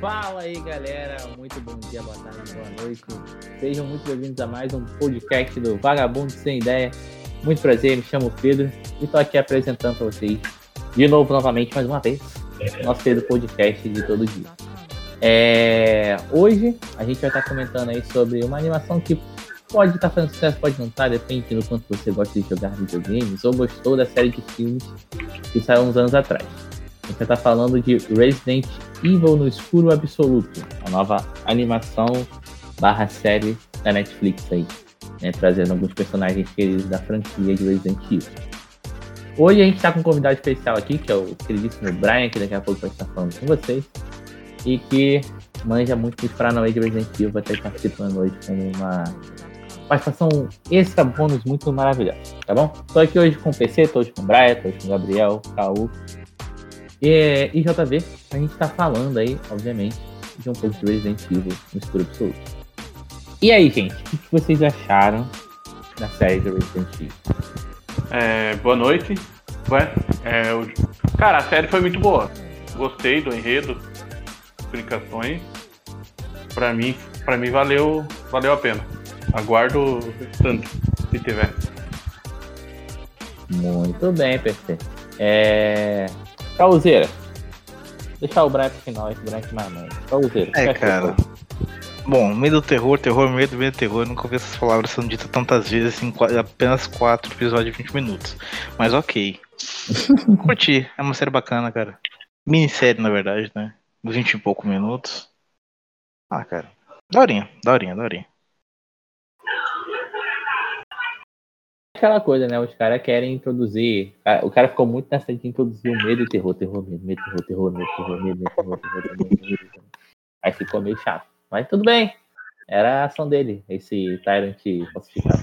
Fala aí, galera. Muito bom dia, boa tarde, boa noite. Sejam muito bem-vindos a mais um podcast do Vagabundo Sem Ideia. Muito prazer, me chamo Pedro e estou aqui apresentando para vocês de novo, novamente, mais uma vez, nosso querido podcast de todo dia. É... Hoje a gente vai estar comentando aí sobre uma animação que pode estar fazendo sucesso, pode não estar, depende do quanto você gosta de jogar videogames ou gostou da série de filmes que saiu uns anos atrás. Vai estar falando de Resident Evil no Escuro Absoluto, a nova animação barra série da Netflix aí, né, trazendo alguns personagens queridos da franquia de Resident Evil. Hoje a gente está com um convidado especial aqui, que é o queridíssimo Brian, que daqui a pouco vai estar falando com vocês, e que manja muito dos Paranauê de Resident Evil, vai estar participando hoje com uma participação extra bônus muito maravilhosa, tá bom? Estou aqui hoje com o PC, estou hoje com o Brian, estou hoje com o Gabriel, Caú, e, e JV, a gente tá falando aí, obviamente, de um pouco de Resident Evil no escuro absoluto. E aí, gente, o que vocês acharam da série de Resident Evil? É, boa noite. Ué, é, o... Cara, a série foi muito boa. Gostei do enredo, explicações. Pra mim, pra mim valeu, valeu a pena. Aguardo tanto, se tiver. Muito bem, PC. É... Causeira. Deixar o Brian pro final, esse Brian que mais manda. Causeira. É, cara. Bom, medo do terror, terror, medo, medo do terror. Eu nunca ouvi essas palavras sendo ditas tantas vezes em apenas quatro episódios de 20 minutos. Mas ok. Curti. É uma série bacana, cara. Minissérie, na verdade, né? 20 e poucos minutos. Ah, cara. Daorinha, daorinha, daorinha. Aquela coisa, né? Os caras querem introduzir. O cara ficou muito nessa de introduzir o medo e terror, terror, medo, medo, terror, terror, medo, terror, medo, terror, terror, terror, medo. Aí ficou meio chato. Mas tudo bem. Era a ação dele, esse Tyrant falsificado.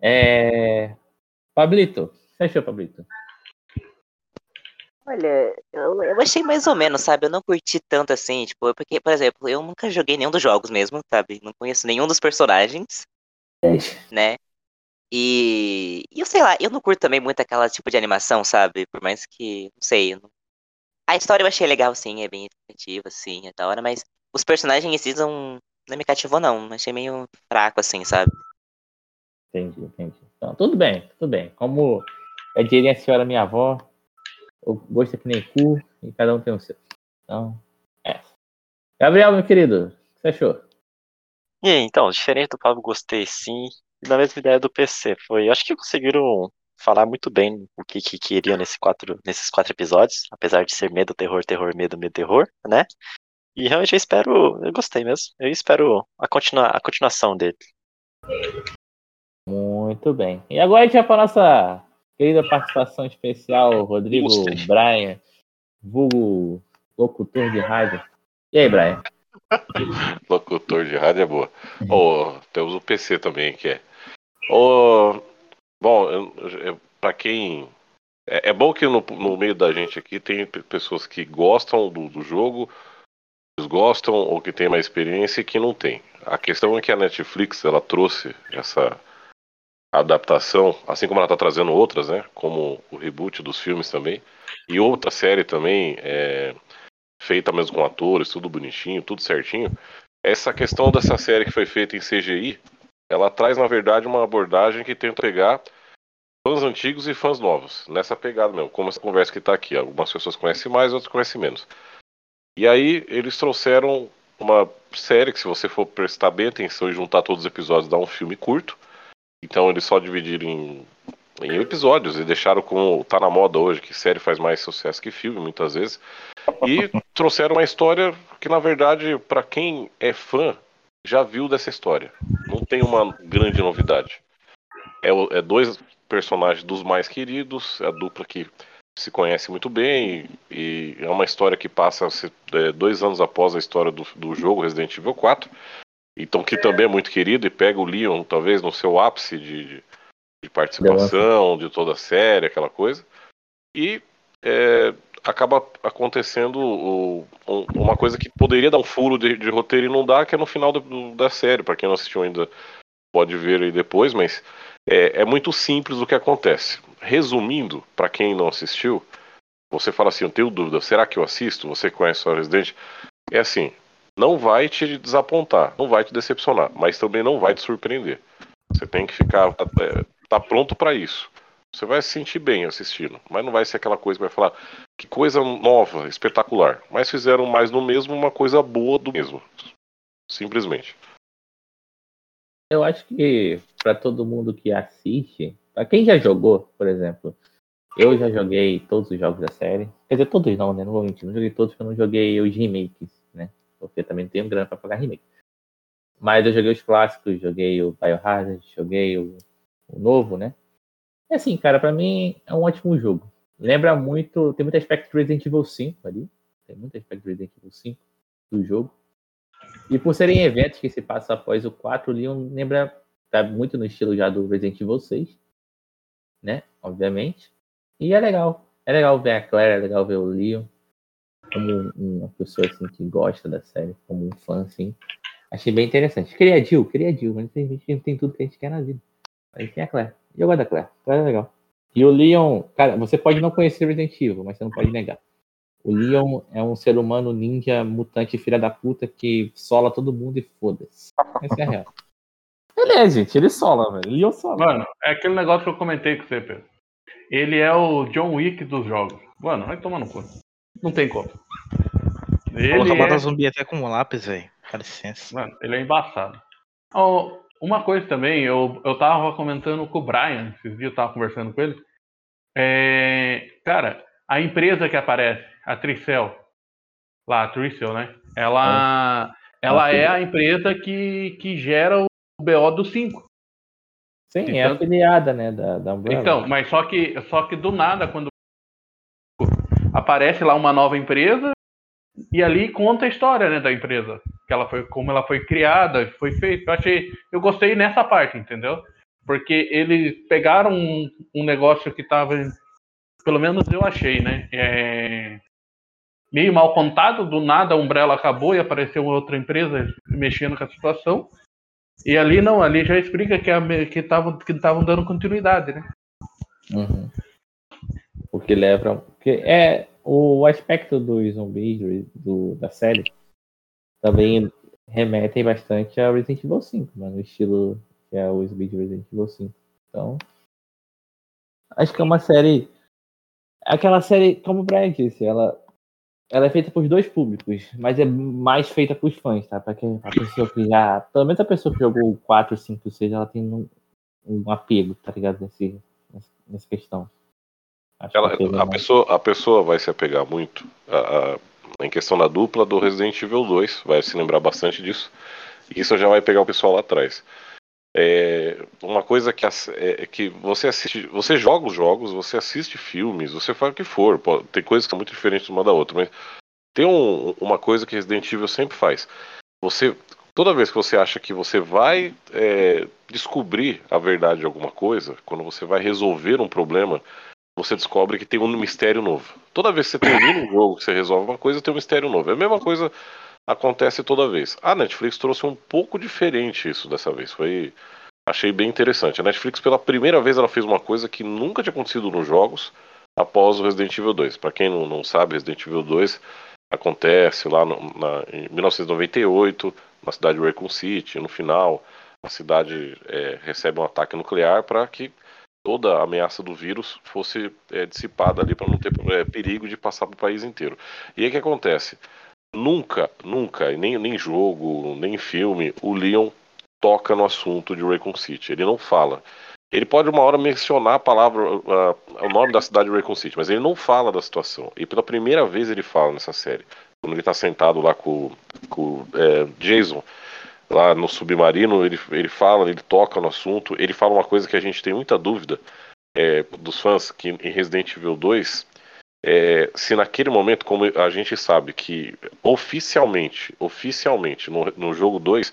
É. Pablito, você achou, Pablito? Olha, eu, eu achei mais ou menos, sabe? Eu não curti tanto assim, tipo, porque, por exemplo, eu nunca joguei nenhum dos jogos mesmo, sabe? Não conheço nenhum dos personagens, né? E, e eu sei lá, eu não curto também muito aquela tipo de animação, sabe? Por mais que, não sei. Não... A história eu achei legal, sim, é bem efetiva, sim, é da hora, mas os personagens em si não, não me cativou, não. Achei meio fraco, assim, sabe? Entendi, entendi. Então, tudo bem, tudo bem. Como eu diria a senhora minha avó, o gosto é que nem cu e cada um tem o seu. Então, é. Gabriel, meu querido, o que você achou? E aí, então, diferente do Pablo, gostei sim na mesma ideia do PC. Foi, acho que conseguiram falar muito bem o que, que queriam nesse quatro, nesses quatro episódios, apesar de ser medo, terror, terror, medo, medo, terror, né? E realmente eu espero, eu gostei mesmo. Eu espero a, continua, a continuação dele. Muito bem. E agora a gente vai para nossa querida participação especial, Rodrigo Brian, vulgo locutor de rádio. E aí, Brian? locutor de rádio é boa. Oh, temos o PC também, que é Bom, para quem. É, é, bom que no, no, meio da gente aqui tem pessoas que gostam do, do jogo, gostam ou que tem mais experiência e que não tem. A questão é que a Netflix ela trouxe essa adaptação, assim como ela está trazendo outras, né? Como o reboot dos filmes também. E outra série também, é, feita mesmo com atores, tudo bonitinho, tudo certinho. Essa questão dessa série que foi feita em CGI, ela traz, na verdade, uma abordagem que tenta pegar fãs antigos e fãs novos, nessa pegada mesmo, como essa conversa que está aqui. Algumas pessoas conhecem mais, outras conhecem menos. E aí eles trouxeram uma série que, se você for prestar bem atenção e juntar todos os episódios, dá um filme curto. Então eles só dividiram em, em episódios e deixaram como tá na moda hoje, que série faz mais sucesso que filme, muitas vezes. E trouxeram uma história que, na verdade, para quem é fã, já viu dessa história. Tem uma grande novidade. É, é dois personagens dos mais queridos, é a dupla que se conhece muito bem e, e é uma história que passa é, dois anos após a história do, do jogo Resident Evil 4. Então que também é muito querido e pega o Leon talvez no seu ápice de, de participação de toda a série, aquela coisa. E é, acaba acontecendo o, um, uma coisa que poderia dar um furo de, de, roteiro e não dá, que é no final do, da série. Para quem não assistiu ainda, pode ver aí depois, mas é, é muito simples o que acontece. Resumindo, para quem não assistiu, você fala assim, eu tenho dúvida, será que eu assisto? Você conhece o Resident? É assim, não vai te desapontar, não vai te decepcionar, mas também não vai te surpreender. Você tem que ficar é, tá pronto para isso. Você vai se sentir bem assistindo, mas não vai ser aquela coisa que vai falar que coisa nova, espetacular. Mas fizeram mais no mesmo, uma coisa boa do mesmo. Simplesmente. Eu acho que para todo mundo que assiste, para quem já jogou, por exemplo, eu já joguei todos os jogos da série. Quer dizer, todos não, né? Não vou mentir, não joguei todos porque eu não joguei os remakes, né? Porque também não tenho grana para pagar remake. Mas eu joguei os clássicos, joguei o Biohazard, joguei o, o novo, né? É assim, cara, para mim é um ótimo jogo. Lembra muito, tem muito aspecto Resident Evil 5 ali. Tem muito aspecto Resident Evil 5 do jogo. E por serem eventos que se passam após o 4, o Leon lembra, tá muito no estilo já do Resident Evil 6, né? Obviamente. E é legal. É legal ver a Claire, é legal ver o Leon. Como uma pessoa assim que gosta da série, como um fã, assim. Achei bem interessante. Queria a Jill, queria a Jill, mas a gente tem tudo que a gente quer na vida. Aí tem a Claire. E eu gosto da Claire. Claire é legal. E o Leon, cara, você pode não conhecer Resident Evil, mas você não pode negar. O Leon é um ser humano ninja, mutante, filha da puta, que sola todo mundo e foda-se. Essa é a real. Ele é, gente, ele sola, velho. Leon sola. Mano, é aquele negócio que eu comentei com você, Pedro. Ele é o John Wick dos jogos. Mano, vai tomar no cu. Não tem como. Ele é... zumbi até com um lápis, velho. Dá licença. Mano, ele é embaçado. Oh, uma coisa também, eu, eu tava comentando com o Brian, esses dias eu tava conversando com ele. É, cara, a empresa que aparece, a Tricel, lá, a Tricel, né? Ela, é. ela é a empresa que, que gera o BO do 5. Sim, então, é afiliada, né, da, da Umbrella. Então, mas só que, só que do nada, quando aparece lá uma nova empresa, e ali conta a história, né, da empresa, que ela foi, como ela foi criada, foi feita. Eu achei, eu gostei nessa parte, entendeu? Porque eles pegaram um, um negócio que estava, pelo menos eu achei, né, é, meio mal contado. Do nada, a Umbrella acabou e apareceu outra empresa mexendo com a situação. E ali não, ali já explica que que estavam que estavam dando continuidade, né? Uhum. Porque leva, porque é o aspecto dos zumbis do, da série também remetem bastante a Resident Evil 5, mano, o estilo que é o de Resident Evil 5. Então, acho que é uma série aquela série, como o Brian disse, ela ela é feita por dois públicos, mas é mais feita para os fãs, tá? Para quem a pessoa que já, pelo menos a pessoa que jogou 4, 5, 6, ela tem um, um apego, tá ligado nesse nessa questão. Ela, a, pessoa, a pessoa vai se apegar muito a, a, em questão da dupla do Resident Evil 2, vai se lembrar bastante disso. E isso já vai pegar o pessoal lá atrás. É, uma coisa que, é, que você assiste, você joga os jogos, você assiste filmes, você faz o que for. Tem coisas que são muito diferentes uma da outra, mas tem um, uma coisa que Resident Evil sempre faz. Você, toda vez que você acha que você vai é, descobrir a verdade de alguma coisa, quando você vai resolver um problema, você descobre que tem um mistério novo. Toda vez que você termina um jogo, que você resolve uma coisa, tem um mistério novo. É a mesma coisa acontece toda vez. A Netflix trouxe um pouco diferente isso dessa vez. Foi achei bem interessante. A Netflix pela primeira vez ela fez uma coisa que nunca tinha acontecido nos jogos após o Resident Evil 2. Para quem não, não sabe, Resident Evil 2 acontece lá no, na, em 1998 na cidade de Raccoon City. No final, a cidade é, recebe um ataque nuclear para que toda a ameaça do vírus fosse é, dissipada ali para não ter é, perigo de passar para o país inteiro. E aí o que acontece? Nunca, nunca, nem, nem jogo, nem filme, o Leon toca no assunto de Raycon City. Ele não fala. Ele pode uma hora mencionar a palavra, uh, o nome da cidade de Raycon City, mas ele não fala da situação. E pela primeira vez ele fala nessa série. Quando ele está sentado lá com, com é, Jason, lá no submarino, ele, ele fala, ele toca no assunto, ele fala uma coisa que a gente tem muita dúvida é, dos fãs, que em Resident Evil 2, é, se naquele momento, como a gente sabe que oficialmente, oficialmente, no, no jogo 2,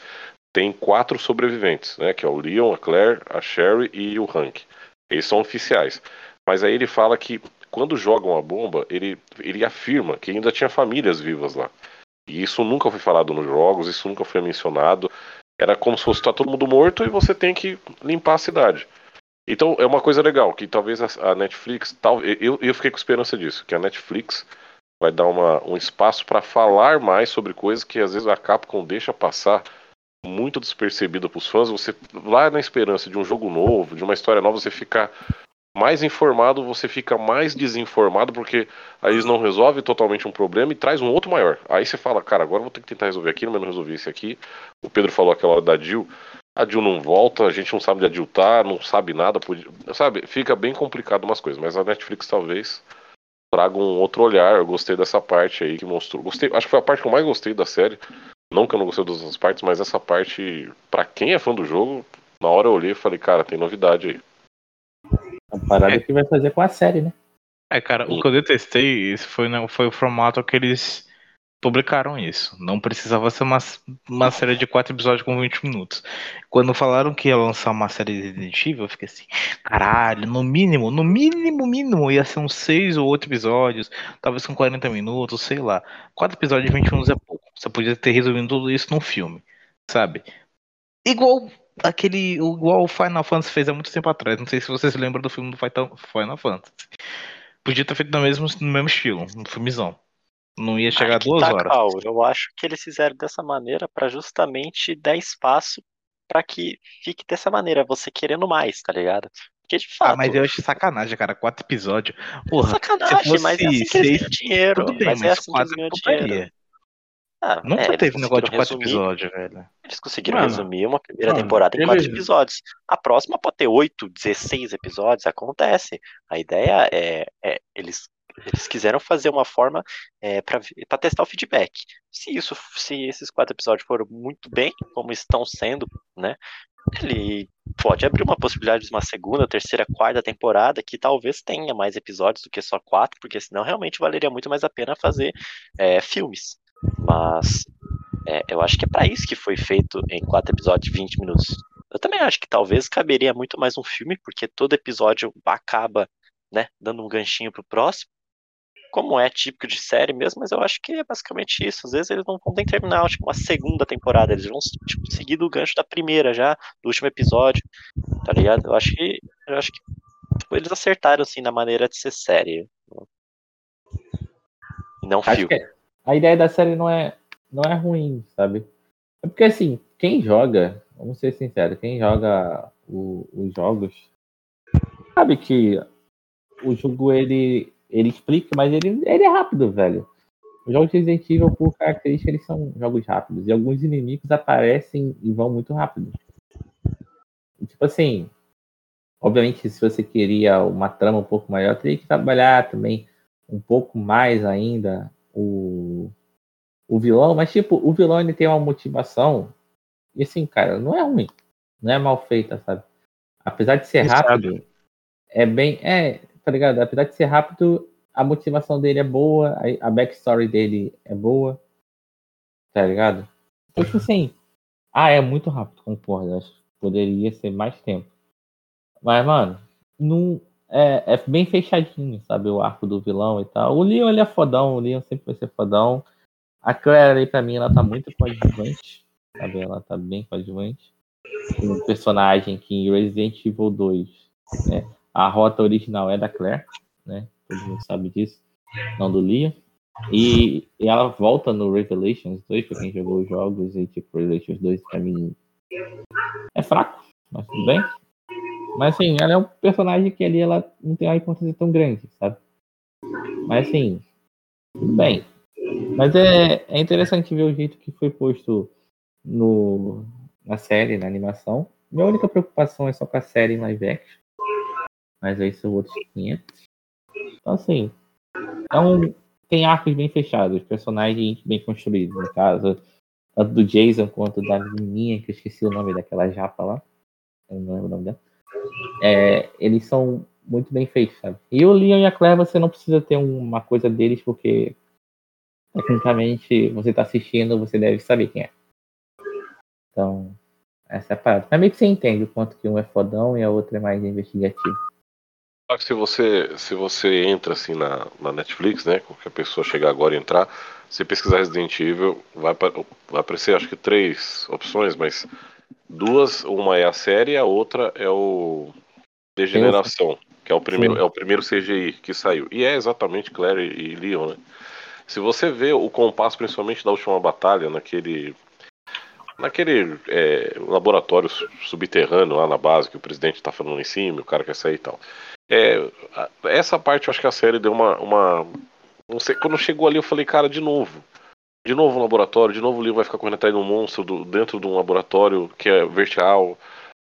tem quatro sobreviventes, né? Que é o Leon, a Claire, a Sherry e o Hank. Eles são oficiais. Mas aí ele fala que quando jogam a bomba, ele, ele afirma que ainda tinha famílias vivas lá. E isso nunca foi falado nos jogos, isso nunca foi mencionado. Era como se fosse tá todo mundo morto e você tem que limpar a cidade. Então é uma coisa legal, que talvez a, Netflix. Tal, eu, eu fiquei com esperança disso, que a Netflix vai dar uma, um espaço para falar mais sobre coisas que às vezes a Capcom deixa passar muito despercebida para os fãs. Você lá na esperança de um jogo novo, de uma história nova, você ficar mais informado, você fica mais desinformado, porque aí eles não resolvem totalmente um problema e traz um outro maior. Aí você fala, cara, agora vou ter que tentar resolver aquilo, mas não resolvi esse aqui. O Pedro falou aquela hora da Jill. A Jill não volta, a gente não sabe onde a Jill tá, não sabe nada, sabe? Fica bem complicado umas coisas, mas a Netflix talvez traga um outro olhar. Eu gostei dessa parte aí que mostrou. Gostei, acho que foi a parte que eu mais gostei da série. Não que eu não gostei das outras partes, mas essa parte, para quem é fã do jogo, na hora eu olhei e falei, cara, tem novidade aí. A parada é. que vai fazer com a série, né? É, cara, o que eu detestei foi, né, foi o formato que eles publicaram isso. Não precisava ser uma, uma série de quatro episódios com 20 minutos. Quando falaram que ia lançar uma série de Resident Evil, eu fiquei assim, caralho, no mínimo, no mínimo, mínimo, ia ser uns seis ou oito episódios, talvez com 40 minutos, sei lá. Quatro episódios de 20 minutos é pouco. Você podia ter resumido tudo isso num filme, sabe? Igual aquele. Igual o Final Fantasy fez há muito tempo atrás. Não sei se vocês lembram do filme do Final Fantasy. Podia ter feito no mesmo, no mesmo estilo, no filmezão. Não ia chegar a duas tá, horas. Cal, eu acho que eles fizeram dessa maneira para justamente dar espaço para que fique dessa maneira, você querendo mais, tá ligado? Porque de fato. Ah, mas eu acho sacanagem, cara. Quatro episódios. Porra, sacanagem, mas é assim que seis, dinheiro. Bem, mas, mas é assim que eles ganham dinheiro. Ah, Nunca é, teve negócio de quatro resumir, episódios, velho. Eles conseguiram mano, resumir uma primeira mano, temporada em quatro episódios. A próxima pode ter oito, dezesseis episódios, acontece. A ideia é, é eles eles quiseram fazer uma forma é, para testar o feedback. Se isso, se esses quatro episódios foram muito bem, como estão sendo, né? Ele pode abrir uma possibilidade de uma segunda, terceira, quarta temporada que talvez tenha mais episódios do que só quatro, porque senão realmente valeria muito mais a pena fazer é, filmes. Mas é, eu acho que é para isso que foi feito em quatro episódios de 20 minutos. Eu também acho que talvez caberia muito mais um filme, porque todo episódio acaba né, dando um ganchinho pro próximo. Como é típico de série mesmo, mas eu acho que é basicamente isso. Às vezes eles não vão nem terminar tipo, uma segunda temporada, eles vão tipo, seguir do gancho da primeira já, do último episódio, tá ligado? Eu acho que, eu acho que tipo, eles acertaram assim na maneira de ser série. E não acho filme. A ideia da série não é, não é ruim, sabe? É porque assim, quem joga, vamos ser sinceros, quem joga o, os jogos sabe que o jogo ele, ele explica, mas ele, ele é rápido, velho. Os jogos de Resident Evil, por característica, eles são jogos rápidos. E alguns inimigos aparecem e vão muito rápido. E, tipo assim, obviamente, se você queria uma trama um pouco maior, teria que trabalhar também um pouco mais ainda o, o vilão, mas tipo, o vilão ele tem uma motivação, e assim, cara, não é ruim, não é mal feita, sabe? Apesar de ser rápido, é bem, é, tá ligado? Apesar de ser rápido, a motivação dele é boa, a, backstory dele é boa, tá ligado? Então, tipo assim, ah, é muito rápido, concordo, acho que poderia ser mais tempo. Mas, mano, não, é, é bem fechadinho, sabe? O arco do vilão e tal. O Leon, ele é fodão, o Leon sempre vai ser fodão. A Claire aí, pra mim, ela tá muito coadjuvante, sabe? Ela tá bem coadjuvante. Um personagem que em Resident Evil 2, né? A rota original é da Claire, né? Todo mundo sabe disso, não do Leon. E, e ela volta no Revelations 2, pra quem jogou os jogos, e tipo, Revelations 2 pra mim é fraco, mas tudo bem. Mas assim, ela é um personagem que ali ela não tem uma importância tão grande, sabe? Mas assim, tudo bem. Mas é, é interessante ver o jeito que foi posto no, na série, na animação. Minha única preocupação é só com a série em live action. Mas aí são outros 500. Então assim, é um, tem arcos bem fechados, personagens bem construídos, no caso. Tanto do Jason quanto da menininha, que eu esqueci o nome daquela japa lá. Eu não lembro o nome dela é, eles são muito bem feitos, sabe? E o Leon e a Claire, você não precisa ter uma coisa deles, porque tecnicamente você tá assistindo, você deve saber quem é. Então, essa é a parada. Mas meio que você entende o quanto que um é fodão e a outra é mais investigativo. Se você, se você entra assim na, na Netflix, né? Qualquer pessoa chegar agora e entrar, se pesquisar Resident Evil, vai, vai aparecer acho que três opções, mas duas, uma é a série, a outra é o Degeneração, que é o primeiro, é o primeiro CGI que saiu. E é exatamente Claire e Leon, né? Se você vê o compasso, principalmente da última batalha, naquele. Naquele é, laboratório subterrâneo lá na base, que o presidente tá falando em cima, o cara quer sair e tal. É, essa parte eu acho que a série deu uma. uma não sei, quando chegou ali eu falei, cara, de novo. De novo um laboratório, de novo o livro vai ficar correndo atrás de um monstro do, dentro de um laboratório que é vertical.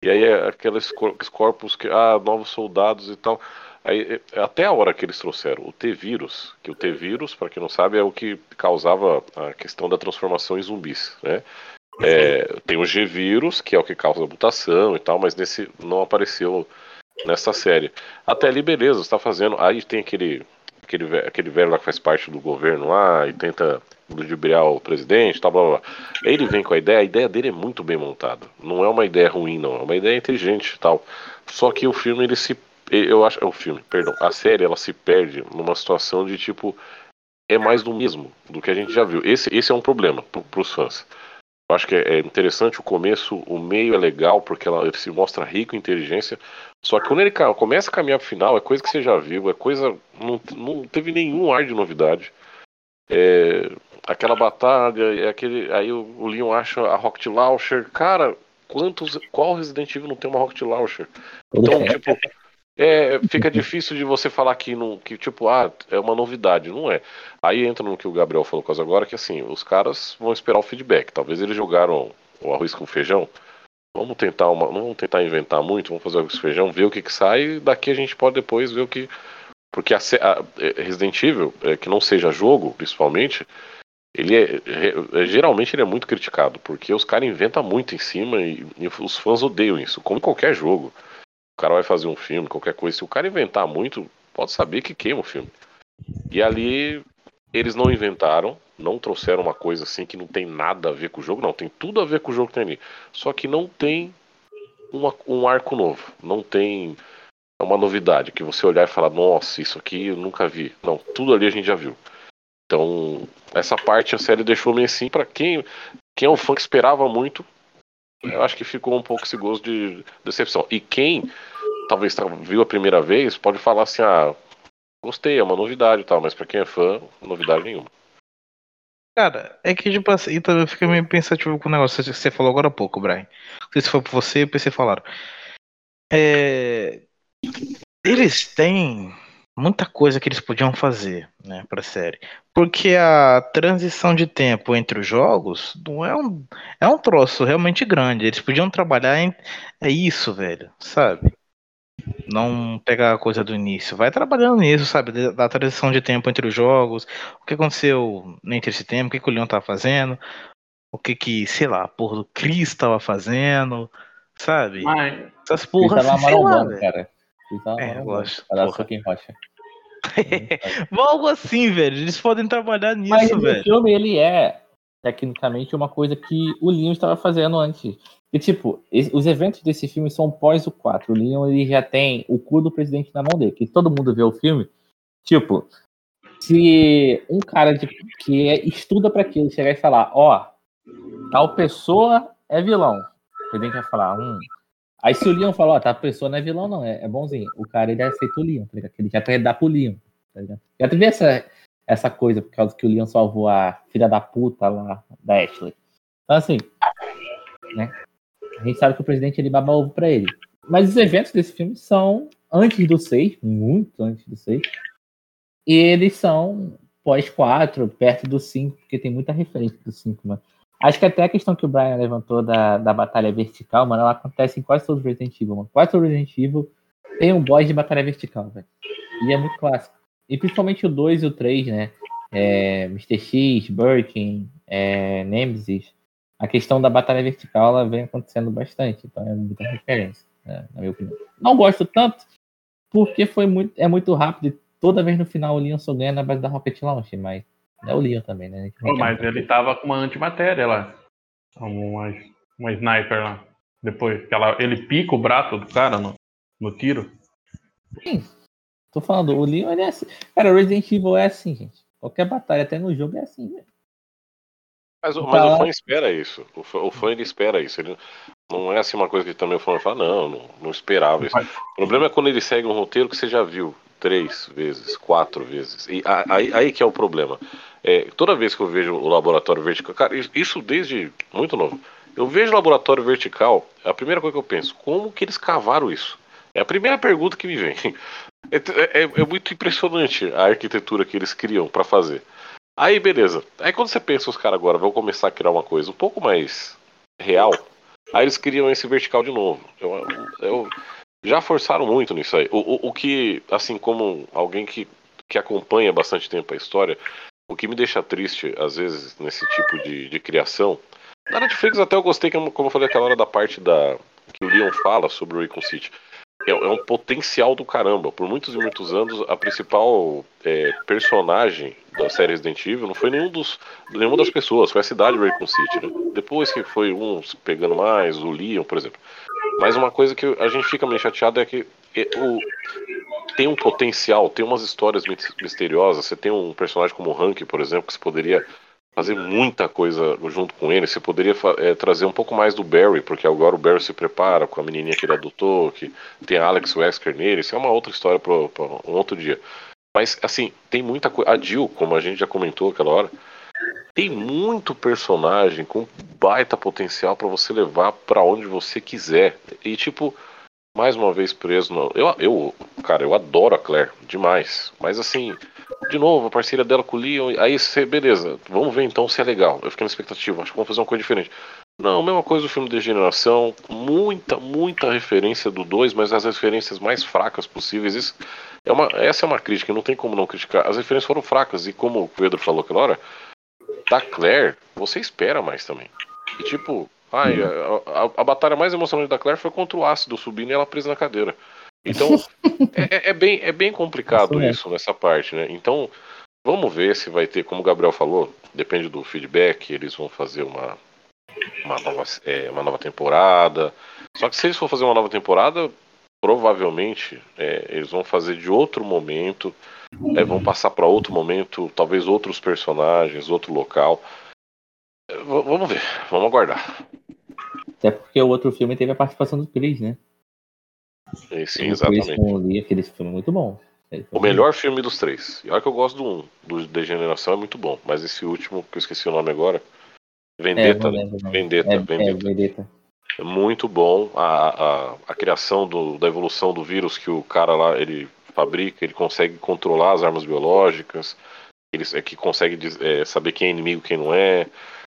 E aí é aqueles corpos que. Ah, novos soldados e tal. Aí, é, até a hora que eles trouxeram o T-vírus, que o T-vírus, para quem não sabe, é o que causava a questão da transformação em zumbis, né? É, tem o G-vírus, que é o que causa a mutação e tal, mas nesse não apareceu nessa série. Até ali, beleza, está fazendo. Aí tem aquele, aquele, aquele velho lá que faz parte do governo lá e tenta ludibriar o presidente, tal, blá, blá, blá. Ele vem com a ideia, a ideia dele é muito bem montada. Não é uma ideia ruim, não, é uma ideia inteligente tal. Só que o filme ele se eu acho, é o filme, perdão, a série ela se perde numa situação de tipo é mais do mesmo do que a gente já viu. Esse, esse é um problema para os fãs. Eu acho que é, é interessante o começo, o meio é legal porque ela, ele se mostra rico em inteligência. Só que quando ele começa a caminhar pro final, é coisa que você já viu, é coisa. Não, não teve nenhum ar de novidade. É, aquela batalha, é aquele, aí o, o Leon acha a Rocket Launcher. Cara, quantos. Qual Resident Evil não tem uma Rocket Launcher? Então, tipo, é, fica difícil de você falar que, não, que, tipo, ah, é uma novidade. Não é. Aí entra no que o Gabriel falou quase agora, que assim, os caras vão esperar o feedback. Talvez eles jogaram o arroz com feijão. Vamos tentar uma. Não vamos tentar inventar muito, vamos fazer arroz com feijão, ver o que, que sai, e daqui a gente pode depois ver o que. Porque a, a é, Resident Evil, é, que não seja jogo, principalmente, ele é, é, geralmente ele é muito criticado, porque os caras inventam muito em cima e, e os fãs odeiam isso, como qualquer jogo cara vai fazer um filme, qualquer coisa, se o cara inventar muito, pode saber que queima o filme. E ali eles não inventaram, não trouxeram uma coisa assim que não tem nada a ver com o jogo, não, tem tudo a ver com o jogo que tem ali. Só que não tem uma, um arco novo, não tem uma novidade que você olhar e falar, nossa, isso aqui eu nunca vi. Não, tudo ali a gente já viu. Então, essa parte a série deixou meio assim para quem, quem é um fã que esperava muito, eu acho que ficou um pouco esse gosto de decepção. E quem talvez viu a primeira vez pode falar assim: ah, gostei, é uma novidade e tal, mas pra quem é fã, novidade nenhuma. Cara, é que tipo assim, também fica meio pensativo com o negócio que você falou agora há pouco, Brian. Não sei se foi por você ou você falaram. É... Eles têm muita coisa que eles podiam fazer, né, pra série. Porque a transição de tempo entre os jogos não é um, é um troço realmente grande. Eles podiam trabalhar em. É isso, velho, sabe? Não pegar a coisa do início. Vai trabalhando nisso, sabe? Da transição de tempo entre os jogos. O que aconteceu entre esse tempo, o que, que o Leon tava fazendo. O que que, sei lá, a porra do Chris tava fazendo, sabe? Mas... Essas porras. Ele tava cara. Ele tava É, eu gosto, em rocha. Algo assim, velho. Eles podem trabalhar Mas nisso, o velho. filme, ele é, tecnicamente, uma coisa que o Leon estava fazendo antes. E, tipo, os eventos desse filme são pós o 4. O Leon, ele já tem o cu do presidente na mão dele. Que todo mundo vê o filme. Tipo, se um cara de- que é- estuda para aquilo chegar e falar, ó, tal pessoa é vilão. O presidente vai falar, hum. Aí se o Leon falar, ó, tal pessoa não é vilão, não, é, é bonzinho. O cara, ele aceita o Leon, tá ligado? Ele já quer dar pro Leon, tá ligado? Já teve essa, essa coisa por causa que o Leon salvou a filha da puta lá da Ashley. Então, assim, né? A gente sabe que o presidente ele baba ovo pra ele. Mas os eventos desse filme são antes do 6, muito antes do 6. E eles são pós 4, perto do 5, porque tem muita referência do 5, mano. Acho que até a questão que o Brian levantou da, da batalha vertical, mano, ela acontece em quase todos os Resident Evil, mano. Quase todo Resident Evil tem um boss de batalha vertical, velho. E é muito clássico. E principalmente o 2 e o 3, né? É, Mr. X, Birkin, é, Nemesis. A questão da batalha vertical ela vem acontecendo bastante, então é muita referência, né, na minha opinião. Não gosto tanto, porque foi muito, é muito rápido e toda vez no final o Leon só ganha na base da Rocket Launch, mas é o Leon também, né? Quer mas ele tava com uma antimatéria lá. Uma, uma sniper lá. Depois. Que ela, ele pica o braço do cara no, no tiro. Tô falando, o Leon ele é assim. Cara, o Resident Evil é assim, gente. Qualquer batalha, até no jogo, é assim, velho. Mas, o- Tá mas o fã espera isso. O fã, o fã, ele espera isso. Ele, Não é assim uma coisa que também o fã fala, não, não, não esperava isso. O problema é quando ele segue um roteiro que você já viu três vezes, quatro vezes. E aí, aí que é o problema. É, toda vez que eu vejo o laboratório vertical, cara, isso desde muito novo. Eu vejo o laboratório vertical, a primeira coisa que eu penso, como que eles cavaram isso? É a primeira pergunta que me vem. É, é, é muito impressionante a arquitetura que eles criam para fazer. Aí, beleza. Aí quando você pensa, os caras agora vão começar a criar uma coisa um pouco mais real, aí eles criam esse vertical de novo. Eu, eu já forçaram muito nisso aí. O, o, o, que, assim, como alguém que, que acompanha bastante tempo a história, o que me deixa triste, às vezes, nesse tipo de, de criação. Na Netflix até eu gostei, como eu falei aquela hora da parte da. que o Leon fala sobre o Recon City é, é, um potencial do caramba. Por muitos e muitos anos, a principal é, personagem da série Resident Evil não foi nenhum dos, nenhuma das pessoas, foi a cidade de Raccoon City. Né? Depois que foi uns pegando mais, o Leon, por exemplo. Mas uma coisa que a gente fica meio chateado é que é, o, tem um potencial, tem umas histórias misteriosas. Você tem um personagem como o Hank, por exemplo, que você poderia fazer muita coisa junto com ele. Você poderia é, trazer um pouco mais do Barry, porque agora o Barry se prepara com a menininha que ele adotou, que tem a Alex Wesker nele. Isso é uma outra história para um outro dia. Mas, assim, tem muita coisa. A Jill, como a gente já comentou aquela hora, tem muito personagem com baita potencial para você levar para onde você quiser. E, tipo, mais uma vez preso. No... Eu, eu, cara, eu adoro a Claire demais. Mas, assim, de novo, a parceria dela com o Leon. Aí você, beleza, vamos ver então se é legal. Eu fiquei na expectativa, acho que vamos fazer uma coisa diferente. Não, mesma coisa do filme de Degeneração, muita, muita referência do 2, mas as referências mais fracas possíveis. Isso é uma, essa é uma crítica, não tem como não criticar. As referências foram fracas, e como o Pedro falou aquela hora, da Claire, você espera mais também. E tipo, ai, a, a, a batalha mais emocionante da Claire foi contra o ácido subindo e ela presa na cadeira. Então, é, é, bem, é bem complicado isso, isso nessa parte, né? Então, vamos ver se vai ter, como o Gabriel falou, depende do feedback, eles vão fazer uma, uma, nova, é, uma nova temporada. Só que se eles for fazer uma nova temporada, provavelmente é, eles vão fazer de outro momento, é, vão passar para outro momento, talvez outros personagens, outro local. É, vamos ver, vamos aguardar. Até porque o outro filme teve a participação do Chris, né? Sim, sim exatamente. Com aquele filme muito bom. O melhor filme dos três. E olha que eu gosto do 1, do Degeneração é muito bom, mas esse último, que eu esqueci o nome agora, Vendetta, é, Vendetta, Vendetta, é, Vendetta. É, Vendetta. É muito bom a, a, a criação do, da evolução do vírus que o cara lá ele fabrica, ele consegue controlar as armas biológicas, ele é que consegue é, saber quem é inimigo, quem não é.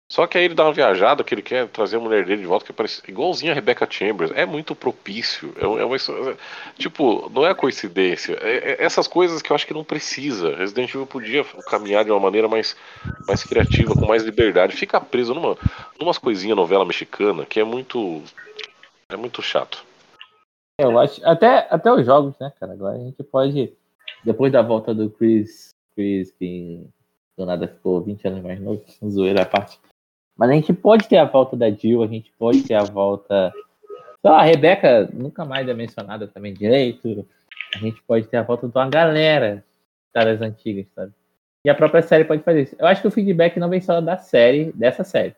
Só que aí ele dá uma viajada que ele quer trazer a mulher dele de volta, que parece igualzinha a Rebecca Chambers. É muito propício. É, é uma, tipo, não é coincidência. É, é, essas coisas que eu acho que não precisa. Resident Evil podia caminhar de uma maneira mais, mais criativa, com mais liberdade. Fica preso numa numas coisinhas novela mexicana que é muito. É muito chato. Eu acho. Até, até os jogos, né, cara? Agora a gente pode. Depois da volta do Chris, Chris, que do nada ficou 20 anos mais novo, zoeira a parte. Mas a gente pode ter a volta da Jill, a gente pode ter a volta. Sei lá, a Rebeca nunca mais é mencionada também direito. A gente pode ter a volta de uma galera das antigas, sabe? E a própria série pode fazer isso. Eu acho que o feedback não vem só da série, dessa série.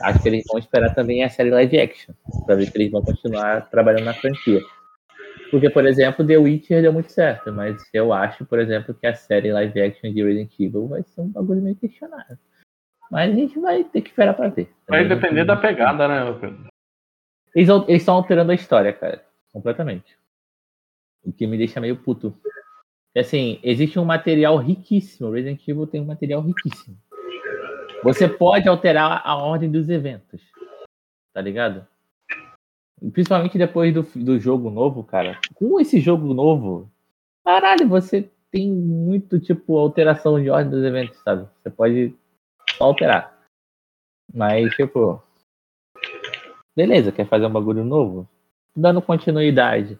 Acho que eles vão esperar também a série live action, para ver se eles vão continuar trabalhando na franquia. Porque, por exemplo, The Witcher deu muito certo, mas eu acho, por exemplo, que a série live action de Resident Evil vai ser um bagulho meio questionável. Mas a gente vai ter que esperar pra ver. Vai depender da pegada, né, Pedro? Eles estão alterando a história, cara. Completamente. O que me deixa meio puto. Assim, existe um material riquíssimo. Resident Evil tem um material riquíssimo. Você pode alterar a ordem dos eventos. Tá ligado? Principalmente depois do, do jogo novo, cara. Com esse jogo novo, caralho, você tem muito, tipo, alteração de ordem dos eventos, sabe? Você pode alterar. Mas, tipo. Beleza, quer fazer um bagulho novo? Dando continuidade.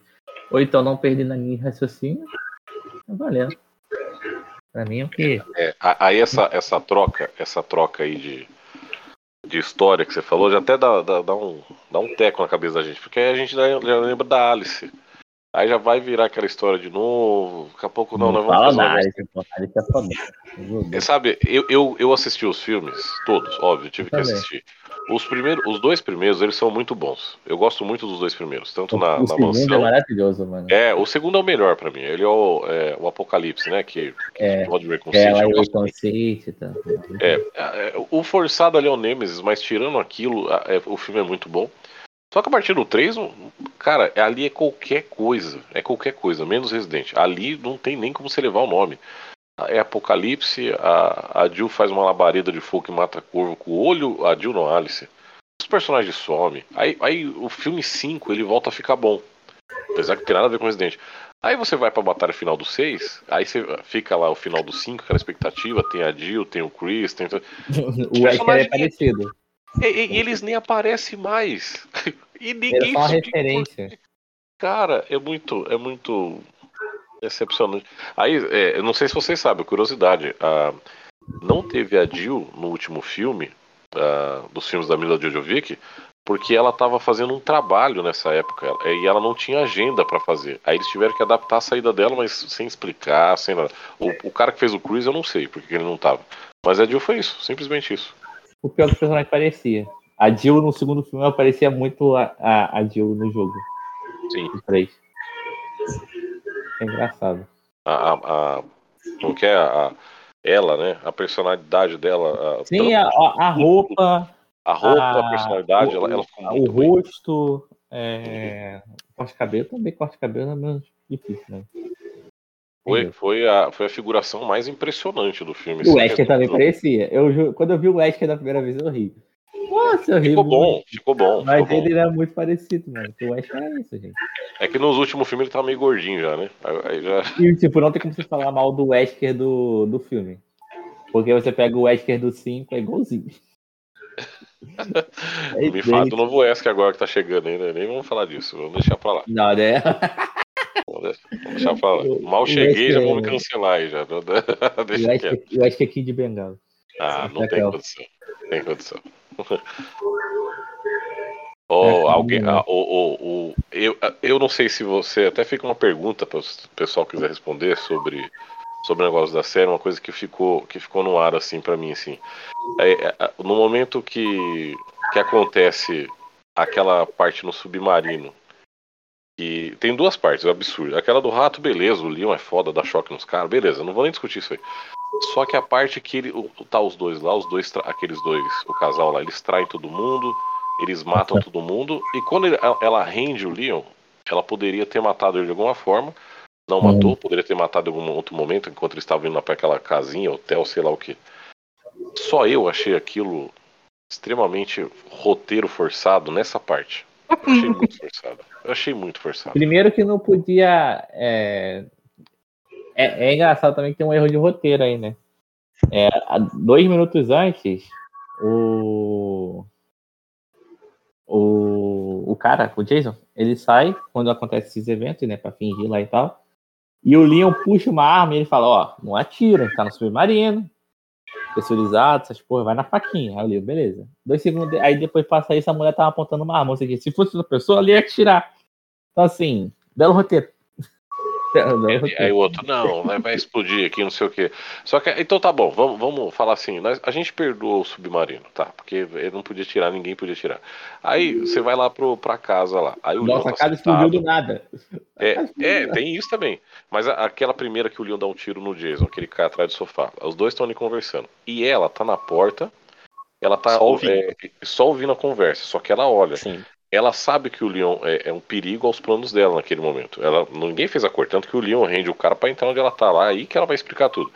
Ou então não perdendo a linha de raciocínio. Tá valendo. Pra mim é o que. É, aí essa, essa troca, essa troca aí de, de história que você falou, já até dá, dá, dá, um, dá um teco na cabeça da gente, porque aí a gente já, já lembra da Alice. Aí já vai virar aquela história de novo. Daqui a pouco não, não nós vamos fazer. Alice é foda. É, sabe, eu, eu, eu assisti os filmes, todos, óbvio, tive que assistir. Os, primeiros, os dois primeiros, eles são muito bons. Eu gosto muito dos dois primeiros, tanto na, o na segundo mansão. é maravilhoso, mano. É, o segundo é o melhor pra mim. Ele é o, é, o Apocalipse, né? Que, que É, Rod Raccoon Que City, ela é City, tá? É, é, o forçado ali é o Nemesis, mas tirando aquilo, a- é, o filme é muito bom. Só que a partir do 3, um- cara, ali é qualquer coisa. É qualquer coisa, menos Resident. Ali não tem nem como você levar o nome. É Apocalipse, a, a Jill faz uma labareda de fogo que mata corvo com o olho, a Jill não, Alice. Os personagens somem. Aí, aí o filme 5 ele volta a ficar bom. Apesar que não tem nada a ver com Resident. Aí você vai pra batalha final do 6, aí você fica lá o final do 5, aquela expectativa, tem a Jill, tem o Chris, tem. o Wesker é parecido. E, e- e eles nem aparecem mais. E ninguém só uma explica por referência. Cara, é muito, é muito decepcionante. Aí, é, eu não sei se vocês sabem, curiosidade, a, não teve a Jill no último filme, ah, dos filmes da Mila Jojovic, porque ela estava fazendo um trabalho nessa época e ela não tinha agenda para fazer. Aí eles tiveram que adaptar a saída dela, mas sem explicar, sem nada. O, o cara que fez o Chris eu não sei porque ele não tava. Mas a Jill foi isso, simplesmente isso. O pior que o personagem parecia. A Jill no segundo filme ela parecia muito a, a, a Jill no jogo. Sim. O 3. É engraçado. A, a, a- como que é a, ela, né? A personalidade dela. a- Sim, a, a roupa, A roupa, a, a- personalidade, o, ela, ela ficou o muito bem. rosto, é, corte de cabelo, também corte de cabelo é menos difícil, né? Foi, foi, a, foi a figuração mais impressionante do filme. O Wesker questão também parecia. Eu, quando eu vi o Wesker da primeira vez, eu ri. Nossa, eu ri. Ficou bom, ficou bom. Mas ficou bom. ele era muito parecido, mano. O Wesker é isso, gente. É que nos últimos filmes ele tá meio gordinho já, né? Aí, já... E, tipo, não tem como você falar mal do Wesker do, do filme. Porque você pega o Wesker do 5, é igualzinho. É Me fala do novo Wesker agora que tá chegando ainda. Nem vamos falar disso. Vamos deixar pra lá. Não, né? Vamos deixar, vamos pra lá. Mal o cheguei, já Wesker- vão me cancelar aí já. O Deixa quieto. Wesker, o Wesker aqui de Bengala. Ah, não tem condição. Não tem condição. Oh, É, alguém, não. ah, o, o, o- eu, eu não sei se você. Até fica uma pergunta para o pessoal que quiser responder sobre, sobre o negócio da série, uma coisa que ficou, que ficou no ar assim para mim assim. É, é, no momento que, que acontece aquela parte no submarino, que tem duas partes, é absurdo. Aquela do rato, beleza, o Leon é foda, dá choque nos caras, beleza, não vou nem discutir isso aí. Só que a parte que ele, tá os dois lá, os dois, aqueles dois, o casal lá, eles traem todo mundo, eles matam todo mundo, e quando ele- ela rende o Leon, ela poderia ter matado ele de alguma forma, não Hum. matou, poderia ter matado em algum outro momento, enquanto eles estavam indo pra aquela casinha, hotel, sei lá o que. Só eu achei aquilo extremamente roteiro forçado nessa parte. Eu achei muito forçado. Eu achei muito forçado. Primeiro que não podia. É... É, é engraçado também que tem um erro de roteiro aí, né? É, dois minutos antes, o. O, o cara, o Jason, ele sai quando acontece esses eventos, né? Pra fingir lá e tal. E o Leon puxa uma arma e ele fala: Ó, não atira, tá no submarino, pressurizado, essas porra, vai na faquinha. Aí Leon, beleza. Dois segundos, aí depois passa isso, a mulher tava apontando uma arma. Ou seja, se fosse outra pessoa, ali ia atirar. Então, assim, belo roteiro. Belo Aí, o outro, não, vai, explodir aqui, não sei o quê. Só que, então tá bom, vamos, vamos falar assim, nós- a gente perdoou o submarino, tá? Porque ele não podia tirar, ninguém podia tirar. Aí você vai lá pro, pra casa lá. Aí o Nossa, a tá casa sentado. explodiu do nada. É, é, tem isso também. Mas a- aquela primeira que o Leon dá um tiro no Jason, que ele cai atrás do sofá. Os dois estão ali conversando. E ela tá na porta, ela tá Só ouvindo. é, só ouvindo a conversa, só que ela olha. Sim. Ela sabe que o Leon é, é um perigo aos planos dela naquele momento. Ela, ninguém fez a cor, tanto que o Leon rende o cara pra entrar onde ela tá lá, aí que ela vai explicar tudo.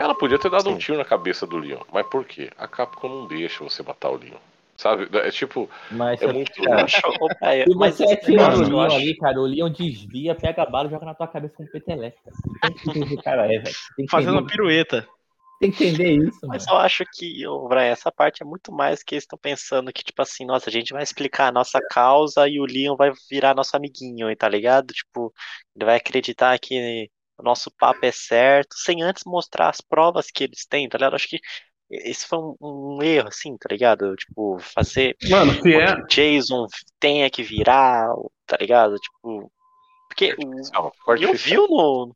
Ela podia ter dado um Sim. tiro na cabeça do Leon, mas por quê? A Capcom não deixa você matar o Leon. Sabe? É tipo, Mas é muito. é, mas você no negócio, eu Leon acho- ali, cara, o Leon desvia, pega a bala e joga na tua cabeça com um peteleco. cara. Cara, é, velho. Fazendo uma pirueta. Tem que entender isso, mano. Mas eu acho que, ô, Brian, essa parte é muito mais que eles estão pensando que, tipo assim, nossa, a gente vai explicar a nossa causa e o Leon vai virar nosso amiguinho, tá ligado? Tipo, ele vai acreditar que o nosso papo é certo, sem antes mostrar as provas que eles têm, tá ligado? Acho que esse foi um, um erro, assim, tá ligado? Tipo, fazer Mano, se é. que o Jason tenha que virar, tá ligado? Tipo, porque o, ficou e eu viu no.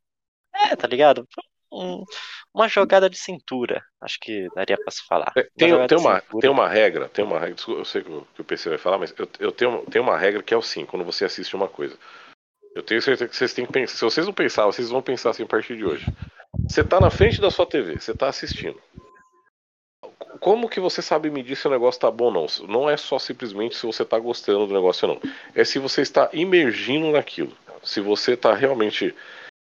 É, tá ligado? Um, uma jogada de cintura. Acho que daria para se falar. Tem, uma, tem, uma, tem uma regra, tem uma regra, eu sei que o PC vai falar, mas eu, eu tenho, tenho uma regra que é o sim, quando você assiste uma coisa. Eu tenho certeza que vocês têm que pensar. Se vocês não pensar, vocês vão pensar assim a partir de hoje. Você tá na frente da sua TV, você tá assistindo. Como que você sabe medir se o negócio tá bom ou não? Não é só simplesmente se você tá gostando do negócio ou não. É se você está imergindo naquilo. Se você tá realmente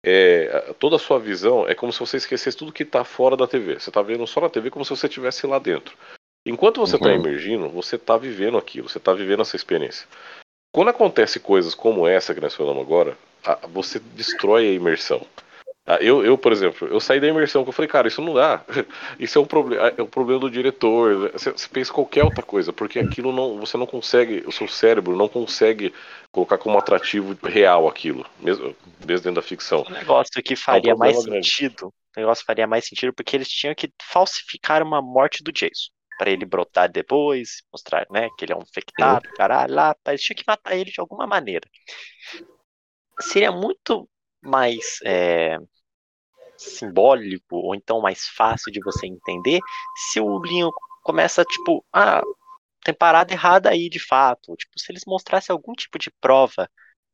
é, toda a sua visão é como se você esquecesse tudo que está fora da TV. Você está vendo só na TV como se você estivesse lá dentro. Enquanto você está uhum. emergindo, você está vivendo aquilo, você está vivendo essa experiência. Quando acontece coisas como essa que nós falamos agora, você destrói a imersão. Ah, eu, eu, por exemplo, eu saí da imersão, que eu falei, cara, isso não dá. Isso é um problema, é um problema do diretor. Você, você, pensa qualquer outra coisa, porque aquilo não, você não consegue, o seu cérebro não consegue colocar como atrativo real aquilo, mesmo, mesmo dentro da ficção. Um negócio que faria é um mais grande. sentido, um negócio faria mais sentido porque eles tinham que falsificar uma morte do Jason. para ele brotar depois, mostrar, né, que ele é um infectado, caralho, lá, eles tinham que matar ele de alguma maneira. Seria muito mais é, simbólico ou então mais fácil de você entender se o Linho começa tipo, ah, tem parada errada aí de fato. Tipo, se eles mostrassem algum tipo de prova,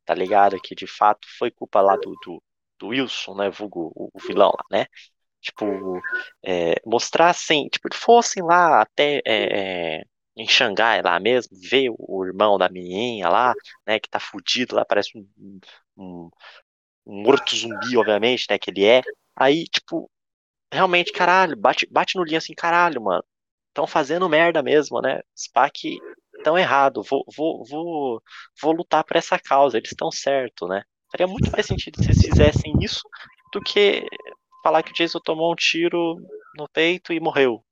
tá ligado? Que de fato foi culpa lá do, do, do Wilson, né? Vulgo o, o vilão lá, né? Tipo, é, mostrassem, tipo, fossem lá até é, em Xangai lá mesmo, ver o irmão da menininha lá, né? Que tá fudido lá, parece um, um, um morto zumbi, obviamente, né? Que ele é. Aí, tipo, realmente, caralho, bate, bate no linha assim, caralho, mano. Estão fazendo merda mesmo, né? SPAC estão errado. Vou, vou, vou, vou lutar por essa causa. Eles estão certo, né? Faria muito mais sentido se eles fizessem isso do que falar que o Jason tomou um tiro no peito e morreu.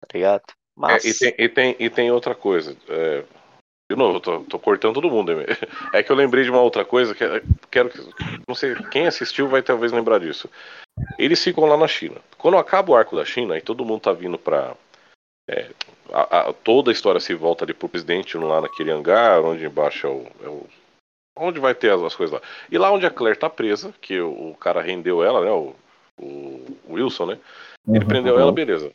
Tá ligado? Mas... É, e, tem, e, tem, e tem outra coisa. É, de novo, eu tô, tô, cortando todo mundo. É que eu lembrei de uma outra coisa que quero que. Não sei, quem assistiu vai talvez lembrar disso. Eles ficam lá na China. Quando acaba o arco da China e todo mundo tá vindo pra. É, a, a, toda a história se volta ali pro presidente lá naquele hangar, onde embaixo é o. É o onde vai ter as, as, coisas lá. E lá onde a Claire tá presa, que o, o cara rendeu ela, né? O, o Wilson, né? Ele uhum, prendeu uhum. ela, beleza.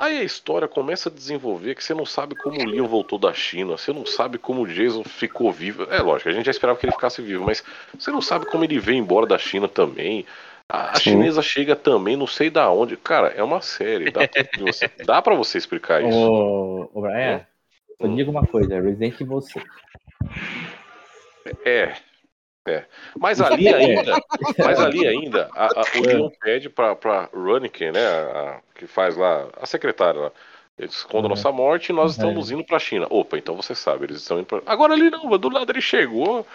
Aí a história começa a desenvolver que você não sabe como o Leon voltou da China, você não sabe como o Jason ficou vivo. É lógico, a gente já esperava que ele ficasse vivo, mas você não sabe como ele veio embora da China também. A, chinesa chega também, não sei da onde. Cara, é uma série. Dá, você, dá pra você explicar isso. Ô, ô Brian, é. eu digo uma coisa, Resident Evil 6. É, é. Mas ali ainda, mas ali ainda, a, a, o Leon pede pra, pra Runiken, né, a, que faz lá, a secretária lá, eles escondem uhum. nossa morte e nós estamos indo pra China. Opa, então você sabe, eles estão indo pra... Agora ali não, do lado ele chegou,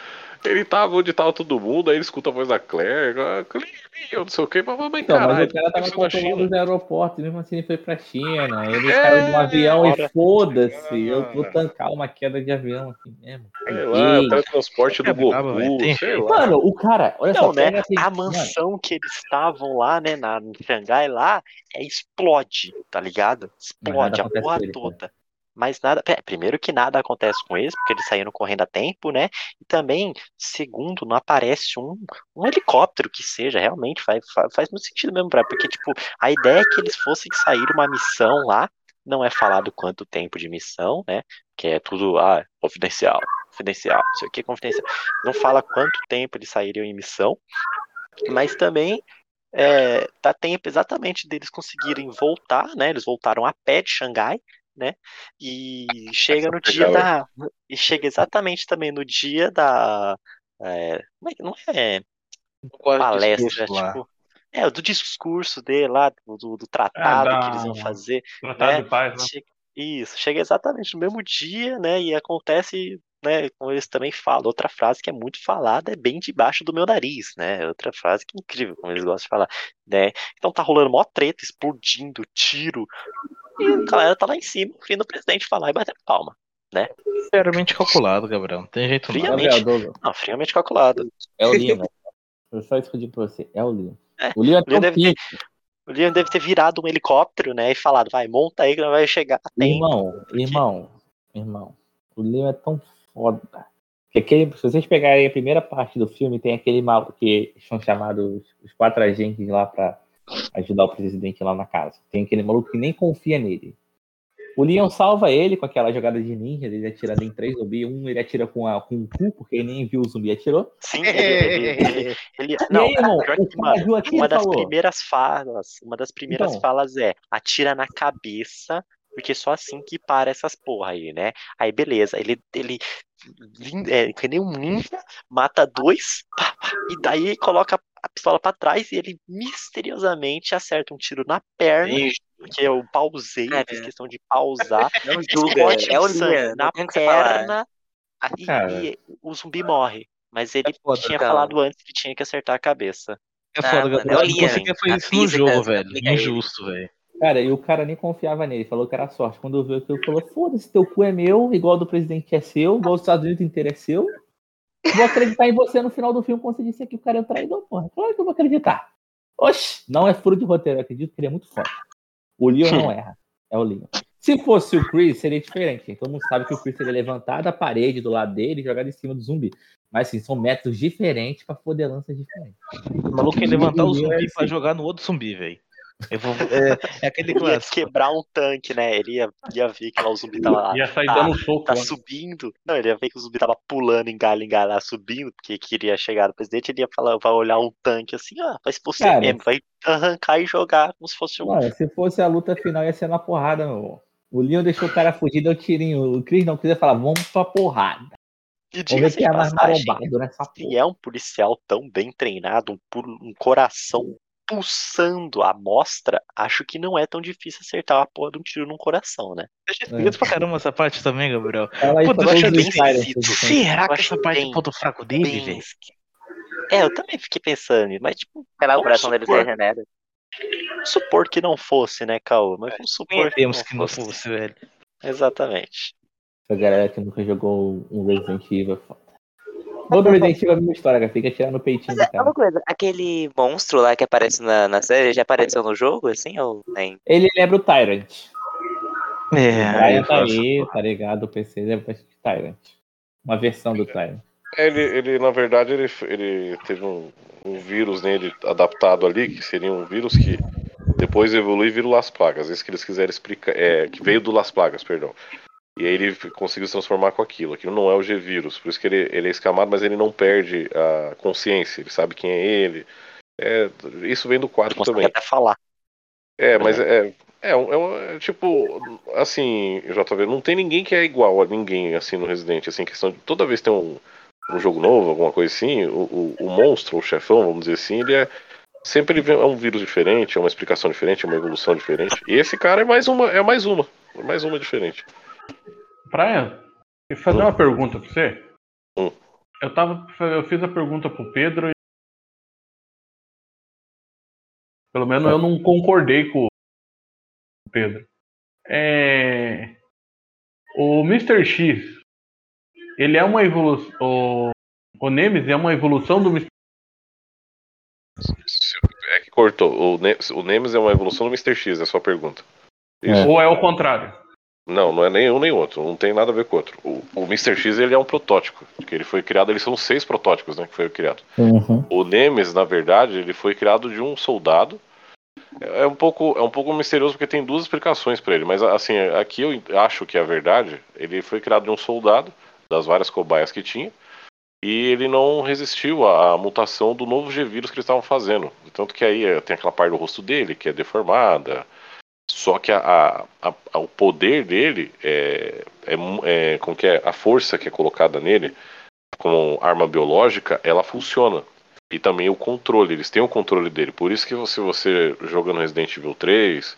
ele tava onde tava todo mundo, aí ele escuta a voz da Claire, eu não sei o que, mas, mas então, caralho, mas o cara tava controlando os aeroportos, mesmo assim ele foi pra China, ele é, saiu de um avião e foda-se, eu vou tancar uma queda de avião aqui mesmo. Sei lá, o transporte do Goku, sei lá. Mano, o cara, olha não, só, né, assim, a mansão mano. que eles estavam lá, né, na, em Xangai lá, é, explode, tá ligado? Explode a porra toda. Mas nada. Primeiro que nada acontece com eles, porque eles saíram correndo a tempo, né? E também, segundo, não aparece um, um helicóptero que seja, realmente faz, faz, faz muito sentido mesmo, pra, porque, tipo, a ideia é que eles fossem sair uma missão lá, não é falado quanto tempo de missão, né? Que é tudo, ah, confidencial, confidencial, não sei o que, confidencial. Não fala quanto tempo eles sairiam em missão, mas também é, dá tempo exatamente deles conseguirem voltar, né? Eles voltaram a pé de Xangai, né? E chega no dia da. E chega exatamente também no dia da. É, não é. palestra, tipo. É, do discurso dele lá, do, do tratado é, da... que eles vão fazer. Tratado né? de paz, né? Chega, isso, chega exatamente no mesmo dia, né? E acontece, né? Como eles também falam, outra frase que é muito falada é bem debaixo do meu nariz, né? Outra frase que é incrível, como eles gostam de falar, né? Então tá rolando mó treta, explodindo, tiro, e a galera tá lá em cima, ouvindo o presidente falar e batendo palma, né? Friamente calculado, Gabriel. Não tem jeito friamente, não. Não, friamente calculado. É o Liam, né? Eu só escondi pra você. É o Liam. É, o Liam, é deve ter, o Liam deve ter virado um helicóptero, né? E falado, vai, monta aí que não vai chegar. Irmão, porque... irmão, irmão. O Liam é tão foda. Que aquele, se vocês pegarem a primeira parte do filme, tem aquele mal que são chamados os quatro agentes lá pra ajudar o presidente lá na casa. Tem aquele maluco que nem confia nele. O Leon salva ele com aquela jogada de ninja, ele atira em três zumbis, um ele atira com, a, com o cu, porque ele nem viu o zumbi atirou. Sim, ele, ele, ele, ele não, aí, irmão, que, mano, uma das falou. primeiras falas, uma das primeiras Então. falas é atira na cabeça, porque só assim que para essas porra aí, né? Aí beleza, ele ele é, que nem um ninja, mata dois, pá, pá, e daí coloca a pistola pra trás e ele misteriosamente acerta um tiro na perna, porque eu pausei, Cara. fiz questão de pausar, Não julga, é o sangue na que perna e, e o zumbi morre. Mas ele foda, tinha cara. falado antes que tinha que acertar a cabeça. É Ah, foda, é o Não conseguia fazer isso no jogo, velho. Injusto, velho. Cara, e o cara nem confiava nele, falou que era sorte. Quando viu aquilo, falou: foda-se, teu cu é meu, igual do presidente é seu, igual dos Estados Unidos inteiro é seu. Vou acreditar em você no final do filme quando você disse que o cara é um traidor, porra. Claro que eu vou acreditar. Oxi, não é furo de roteiro, eu acredito que ele é muito forte. O Leon não erra, é o Leon. Se fosse o Chris, seria diferente. Todo mundo sabe que o Chris seria levantado a parede do lado dele e jogado em cima do zumbi. Mas assim, são métodos diferentes pra foder lanças diferentes. O maluco ia levantar o Ele é zumbi assim. pra jogar no outro zumbi, velho. Eu vou- É, é aquele Ele ia quebrar um tanque, né? Ele ia, ia ver que lá o zumbi tava lá. Ia sair tá- dando um soco. Tá né? subindo. Não, ele ia ver que o zumbi tava pulando em galho em galho lá, subindo, porque queria chegar no presidente. Ele ia falar, vai olhar um tanque assim, ó, vai você Cara. mesmo, vai arrancar e jogar como se fosse um. Mano, se fosse a luta final, ia ser na porrada, meu irmão. O Leon deixou o cara fugir, deu tirinho. O Chris não quis falar, vamos pra porrada. E Vamos ver diga-se quem de é mais marombado nessa se porra. é um policial tão bem treinado, um, um coração pulsando a mostra, acho que não é tão difícil acertar a porra de um tiro num coração, né? Achei esquisito pra caramba essa parte também, Gabriel. Aí Pô, eu achei bem esquisito. Será Eu que essa parte é o ponto fraco dele, Bem velho? É, eu também fiquei pensando, mas tipo, Sei lá, o coração dele se supor. regenera. vamos supor que não fosse, né, Caô? Mas vamos supor que Temos não que não fosse. fosse, velho. Exatamente. Pra galera que nunca jogou um Resident Evil, é. Todo Resident Evil é a mesma história, cara. Fica tirando o peitinho do É cara. uma coisa, aquele monstro lá que aparece na, na série já apareceu no jogo, assim, ou nem? Ele lembra o Tyrant. O É, Brian eu tá aí, tá ligado? O PC lembra de Tyrant. Uma versão do Tyrant. Ele, ele, na verdade, ele, ele teve um, um vírus nele adaptado ali, que seria um vírus que depois evolui e vira o Las Plagas. Esse que eles quiserem explicar. É, que veio do Las Plagas, perdão. E aí ele conseguiu se transformar com aquilo. Aquilo não é o G-Vírus. Por isso que ele, ele é escamado, mas ele não perde a consciência. Ele sabe quem é ele. É, isso vem do 4 Consegue também. até falar. É, mas é, é, um- é, um- é tipo, assim, JV, não tem ninguém que é igual a ninguém, assim, no Resident, assim, questão de toda vez que tem um, um jogo novo, alguma coisa assim, o, o, o monstro, o chefão, vamos dizer assim, ele é, sempre ele é um vírus diferente, é uma explicação diferente, é uma evolução diferente, e esse cara é mais uma, é mais uma, é mais uma diferente. Brian, eu fazer uma pergunta pra você. Hum. Eu tava. Eu fiz a pergunta pro Pedro e. Pelo menos eu não concordei com o Pedro. É... O Mr. X, ele é uma evolução. O... o Nemesis é uma evolução do Mr. É que cortou, o, Ne o Nemesis é uma evolução do Mr. X, é a sua pergunta. Isso. Ou é o contrário? Não, não é nem um nem outro, não tem nada a ver com o outro. O, o Mr. X, ele é um protótipo, que ele foi criado, eles são seis protótipos, né, que foi criado. Uhum. O Nemesis, na verdade, ele foi criado de um soldado. É é um pouco, é um pouco misterioso porque tem duas explicações para ele, mas assim, aqui eu acho que é a verdade. Ele foi criado de um soldado das várias cobaias que tinha e ele não resistiu à, à mutação do novo G-vírus que eles estavam fazendo. Tanto que aí eh, tem aquela parte do rosto dele que é deformada. Só que a, a- a- o poder dele é, é, é que é a força que é colocada nele como arma biológica, ela funciona e também o controle, eles têm o controle dele. Por isso que você, você jogando Resident Evil 3,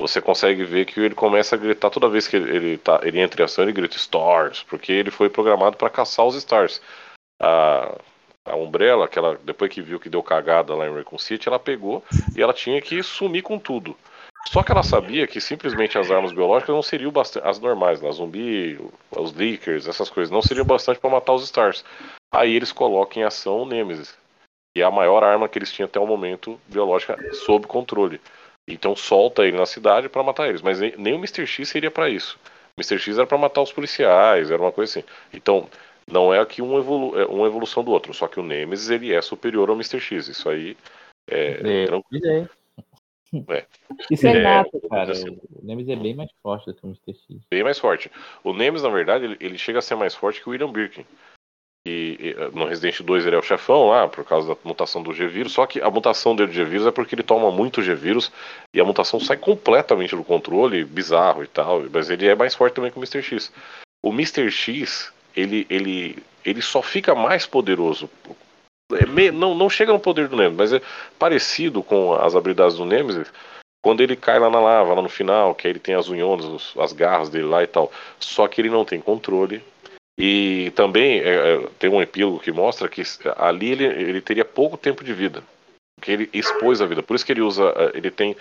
você consegue ver que ele começa a gritar toda vez que ele, ele, tá, ele entra em ação, ele grita Stars, porque ele foi programado para caçar os Stars. A, a Umbrella, que ela, depois que viu que deu cagada lá em Raccoon City, ela pegou e ela tinha que sumir com tudo. Só que ela sabia que simplesmente as armas biológicas não seriam bastante. As normais, lá, zumbi, os leakers, essas coisas, não seriam bastante para matar os Stars. Aí eles colocam em ação o Nemesis que é a maior arma que eles tinham até o momento biológica sob controle. Então solta ele na cidade para matar eles, mas nem, nem o Mr. X seria para isso. O Mr. X era para matar os policiais, era uma coisa assim. Então não é aqui um evolu é uma evolução do outro, só que o Nemesis ele é superior ao Mr. X. Isso aí é, É, tranquilo. é. É. Isso é, É, nato, cara. assim. O Nemesis é bem mais forte do que o Mr. X. Bem mais forte. O Nemesis, na verdade, ele, ele chega a ser mais forte que o William Birkin. E, e, no Resident 2 ele é o chefão lá, por causa da mutação do G-Vírus. Só que a mutação dele do G-Vírus é porque ele toma muito G-Vírus e a mutação sai completamente do controle, bizarro e tal. Mas ele é mais forte também que o Mr. X. O Mr. X, ele, ele, ele só fica mais poderoso. É não, não chega no poder do Nemesis, mas é parecido com as habilidades do Nemesis quando ele cai lá na lava, lá no final, que aí ele tem as unhonas, os- as garras dele lá e tal. Só que ele não tem controle. E também é, é, tem um epílogo que mostra que ali ele, ele teria pouco tempo de vida. Porque ele expôs a vida. Por isso que ele usa. é, Ele tem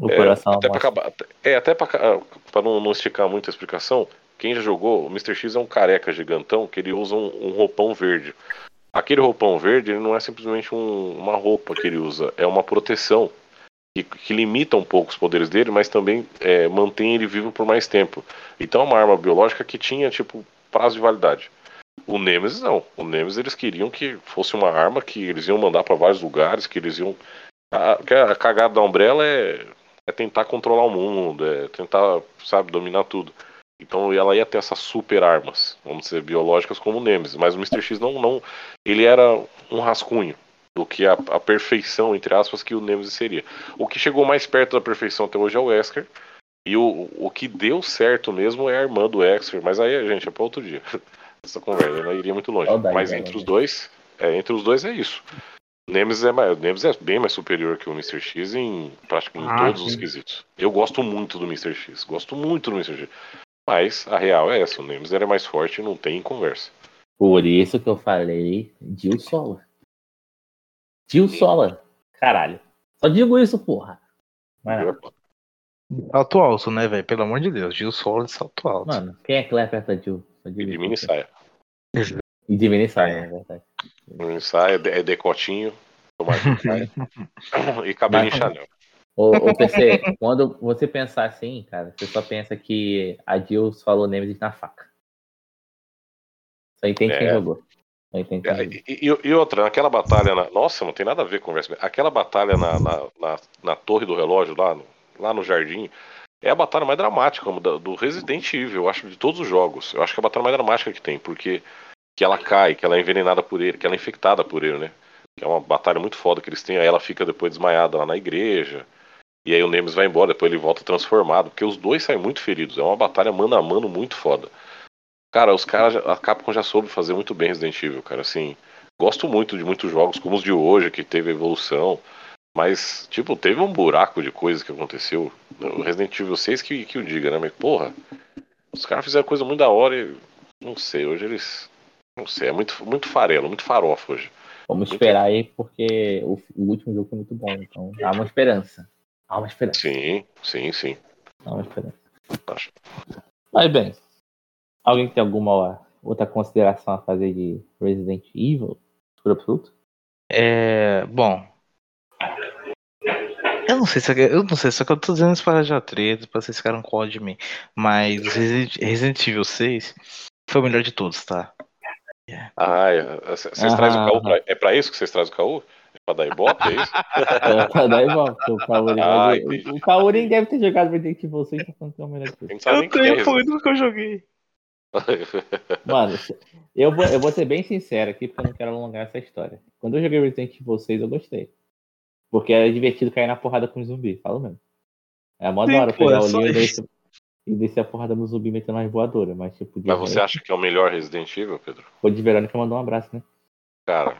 O é, coração até pra acabar, é, até pra, ca- pra não, não esticar muito a explicação, quem já jogou, o Mr. X é um careca gigantão que ele usa um, um roupão verde. Aquele roupão verde, não é simplesmente um- uma roupa que ele usa, é uma proteção que, que limita um pouco os poderes dele, mas também é, mantém ele vivo por mais tempo. Então é uma arma biológica que tinha, tipo, prazo de validade. O Nemesis não. O Nemesis eles queriam que fosse uma arma que eles iam mandar pra vários lugares, que eles iam. A, a cagada da Umbrella é, é tentar controlar o mundo, é tentar, sabe, dominar tudo. Então ela ia ter essas super armas, vamos dizer, biológicas como o Nemesis. Mas o Mr. X não, não. Ele era um rascunho do que a, a perfeição, entre aspas, que o Nemesis seria. O que chegou mais perto da perfeição até hoje é o Wesker. E o, o que deu certo mesmo é a irmã do Wesker. Mas aí, gente, é pra outro dia. Essa conversa não iria muito longe. Saudade mas entre os né? dois, é, entre os dois é isso. O Nemesis é, mais, o Nemesis é bem mais superior que o Mr. X em praticamente Ah, todos os sim. quesitos. Eu gosto muito do Mr. X. Gosto muito do Mr. X. Mas a real é essa, o Nemesis era mais forte e não tem conversa. Por isso que eu falei Jill Sola. Jill Sola. Caralho. Só digo isso, porra. Mas. Salto alto, né, velho? Pelo amor de Deus. Gil Solo de salto alto. Mano, quem é que leva perto da Jill? Só digo E de mini saia. E de mini saia, é verdade. Mini saia, de- é decotinho, tomate de saia. e cabelinho Mas- Chanel. Ô, ô PC, quando você pensar assim, cara, você só pensa que a Jill falou Nemesis na faca. Só entende quem É. jogou. Só entende quem É, jogou. E, e- e outra, naquela batalha. Na... Nossa, não tem nada a ver com conversa. Aquela batalha na, na, na, na torre do relógio, lá no, lá no jardim, é a batalha mais dramática como da- do Resident Evil, eu acho, de todos os jogos. Eu acho que é a batalha mais dramática que tem, porque que ela cai, que ela é envenenada por ele, que ela é infectada por ele, né? Que é uma batalha muito foda que eles têm. Aí ela fica depois desmaiada lá na igreja. E aí o Nemesis vai embora, depois ele volta transformado, porque os dois saem muito feridos. É uma batalha mano a mano muito foda. Cara, os caras, a Capcom já soube fazer muito bem Resident Evil, cara. Assim, gosto muito de muitos jogos, como os de hoje, que teve evolução. Mas, tipo, teve um buraco de coisa que aconteceu. O Resident Evil 6 que, que o diga, né? Mas, porra, os caras fizeram coisa muito da hora e. Não sei, hoje eles. Não sei, é muito, muito farelo, muito farofa hoje. Vamos esperar aí, porque o, o último jogo foi muito bom. Então, há uma esperança. Há uma esperança. Sim, sim, sim. Há uma esperança. Acho. Mas bem, alguém tem alguma outra consideração a fazer de Resident Evil? Por absoluto? É. Bom. Eu não sei se é- eu não sei, só que eu tô dizendo isso para já treta, pra vocês ficarem com ódio de mim. Mas Resident, Resident Evil 6 foi o melhor de todos, tá? Ah, é, vocês Aham, trazem o caô pra, É pra isso que vocês trazem o caô? Pra dar ibope, é isso? É, pra dar porque o Kaori, Ah, entendi. o, o Kaori deve ter jogado Resident Evil 6 tá falando que é o melhor gente sabe nem quem é foi do que eu joguei. Mano, eu vou, eu vou ser bem sincero aqui, porque eu não quero alongar essa história. Quando eu joguei Resident Evil 6, eu gostei. Porque era divertido cair na porrada com zumbi, falo mesmo. É mó da hora pegar é o livro e descer, e a porrada no zumbi metendo umas voadoras, mas tipo, Mas você acha que é o melhor Resident Evil, Pedro? o de Verônica mandou um abraço, né? Cara,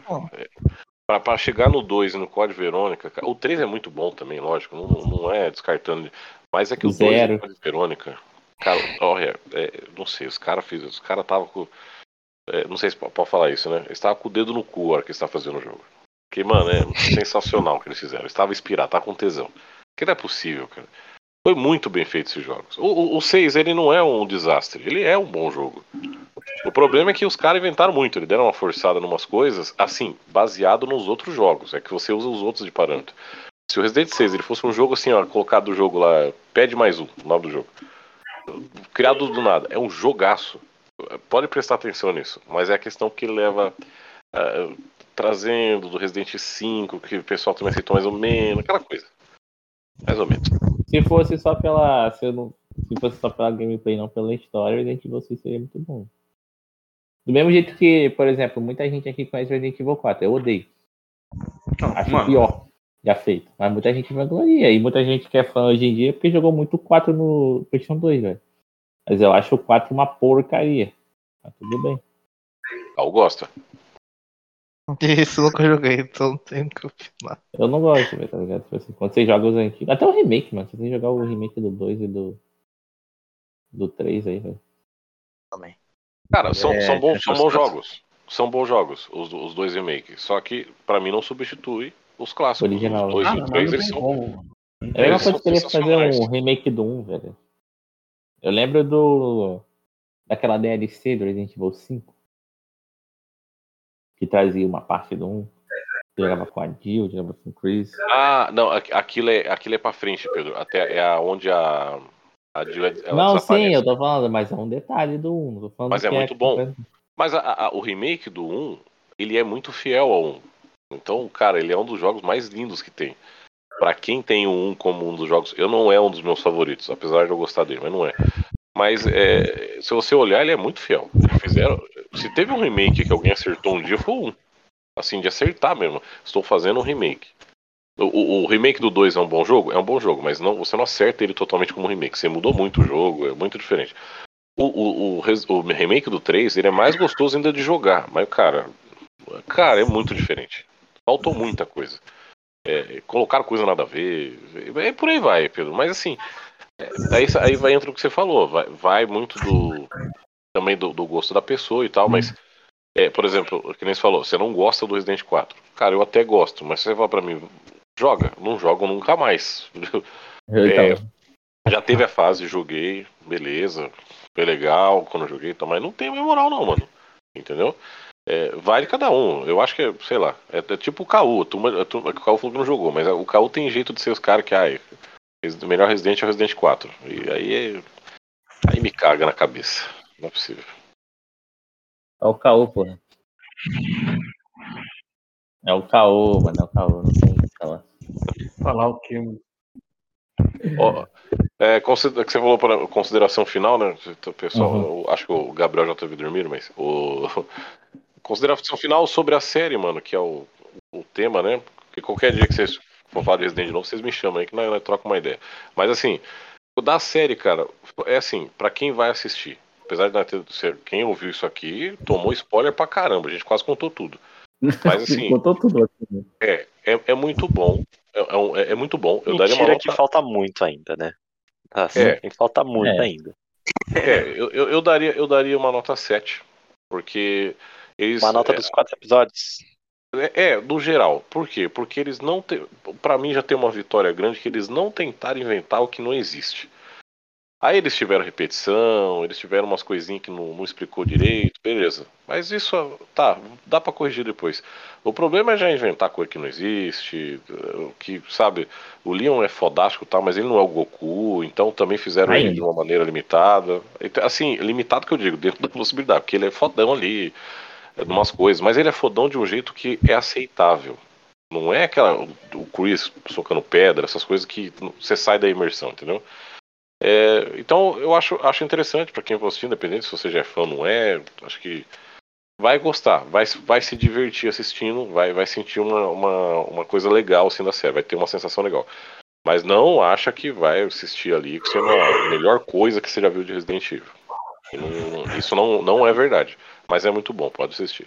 pra chegar no 2 e no Código Verônica, cara, o 3 é muito bom também, lógico, não, não é descartando. Mas é que o 2 Zero. e o Código Verônica, cara, olha, é, não sei, os caras fizeram, os caras estavam com. é, não sei se pode falar isso, né? Eles estavam com o dedo no cu a hora que eles estavam fazendo o jogo. Porque, mano, é sensacional o que eles fizeram. Eles estavam inspirados, tá com tesão. Que não é possível, cara. Foi muito bem feito esses jogos. O, o, o 6, ele não é um desastre, ele é um bom jogo. O problema é que os caras inventaram muito, eles deram uma forçada em umas coisas, assim, baseado nos outros jogos. É que você usa os outros de parâmetro. Se o Resident 6 ele fosse um jogo assim, ó, colocado do jogo lá, pede mais um, o nome do jogo. Criado do nada, é um jogaço. Pode prestar atenção nisso, mas é a questão que leva ah, trazendo do Resident 5, que o pessoal também aceitou mais ou menos, aquela coisa. Mais ou menos. Se fosse só pela. Se, eu não, se fosse só pela gameplay, não pela história, Resident Evil 6 seria muito bom. Do mesmo jeito que, por exemplo, muita gente aqui conhece Resident Evil 4. Eu odeio. Não, Acho mano, pior já feito. Mas muita gente vangloria. E muita gente que é fã hoje em dia porque jogou muito o 4 no PlayStation 2, velho. Mas eu acho o 4 uma porcaria. Mas tudo bem. Cal gosta. Isso eu nunca joguei, então não tenho o que opinar. Eu não gosto, velho, tá ligado? Tipo assim, quando você joga os antigos. Até o remake, mano. Você jogar o remake do 2 e do. Do 3 aí, velho. Também. Cara, são, É, são, bons, são bons jogos. São bons jogos, os, os dois remakes. Só que, pra mim, não substitui os clássicos. Original. Os dois ah, e os três, não eles tem são. como. É a mesma coisa que queria fazer um remake do 1, velho. Eu lembro do. Daquela DLC do Resident Evil 5. Que trazia uma parte do 1. Jogava com a Jill, jogava com o Chris. Ah, não, aqu- aquilo é, aquilo é pra frente, Pedro. Até é onde a. A Jill, ela não, sim, eu tô falando, mas é um detalhe do 1. Não tô falando Mas é que muito bom. Mas a- a- o remake do 1, ele é muito fiel ao 1. Então, cara, ele é um dos jogos mais lindos que tem. Pra quem tem o 1 como um dos jogos, eu não é um dos meus favoritos, apesar de eu gostar dele, mas não é. Mas é, se você olhar, ele é muito fiel. Fizeram, se teve um remake que alguém acertou um dia, foi 1. Assim, de acertar mesmo. Estou fazendo um remake. O, o- o remake do 2 é um bom jogo? É um bom jogo, mas não, você não acerta ele totalmente como remake. Você mudou muito o jogo, é muito diferente. O, o, o, o remake do 3, ele é mais gostoso ainda de jogar, mas, cara, cara, é muito diferente. Faltou muita coisa. É, colocaram coisa nada a ver, é por aí vai, Pedro. Mas assim, é, aí, aí vai entra o que você falou, vai, vai muito do também do, do gosto da pessoa e tal, mas é, por exemplo, que nem você falou, você não gosta do Resident 4. Cara, eu até gosto, mas você falar pra mim, joga, não jogo nunca mais. É, então, Já teve a fase, joguei, beleza, foi legal quando joguei, então, mas não tem moral não, mano. Entendeu? É, vai de cada um. Eu acho que é, sei lá, é, é tipo o Caú. A turma, turma, o Caú falou que não jogou, mas o Caú tem jeito de ser os caras que, ai, o melhor Resident é o Resident 4. E aí é, Aí me caga na cabeça. Não é possível. É o caô, porra. É o caô, mano. É o caô. Não tem o que falar. Falar o que? Ó, é, considera- que você falou para consideração final, né? O pessoal, Uhum. eu acho que o Gabriel já teve dormindo, mas o consideração final sobre a série, mano, que é o, o tema, né? Porque qualquer dia que vocês for falar de Resident de novo, vocês me chamam aí que nós, nós trocamos uma ideia. Mas assim, o da série, cara, é assim, pra quem vai assistir. Apesar de nós ter, ser, quem ouviu isso aqui tomou spoiler pra caramba, a gente quase contou tudo. Mas assim, Contou tudo aqui. né? é, é, é muito bom. É, é é- é muito bom. Eu daria uma Mentira nota. que falta muito ainda, né? Assim, É. falta muito É. ainda. É, eu, eu, eu daria, eu daria uma nota 7. Porque eles. Uma nota dos quatro episódios. É, é, no geral. Por quê? Porque eles não tem. Pra mim já tem uma vitória grande que eles não tentaram inventar o que não existe. Aí eles tiveram repetição, eles tiveram umas coisinhas que não, não explicou direito, beleza. Mas isso, tá, dá pra corrigir depois. O problema é já inventar coisa que não existe, eh, que, sabe, o Leon é fodástico e tal, mas ele não é o Goku, então também fizeram ele Ainda. de uma maneira limitada. Então, Assim, limitado que eu digo, dentro da possibilidade, porque ele é fodão ali, é, umas coisas, mas ele é fodão de um jeito que é aceitável. Não é aquela. O Chris socando pedra, essas coisas que você sai da imersão, entendeu? É, então eu acho, acho interessante pra quem for assistir, independente se você já é fã ou não é, acho que vai gostar, vai, vai se divertir assistindo, vai, vai sentir uma, uma, uma coisa legal assim da série, vai ter uma sensação legal. Mas não acha que vai assistir ali que seja a melhor coisa que você já viu de Resident Evil. Não- isso não, não é verdade. Mas é muito bom, pode assistir.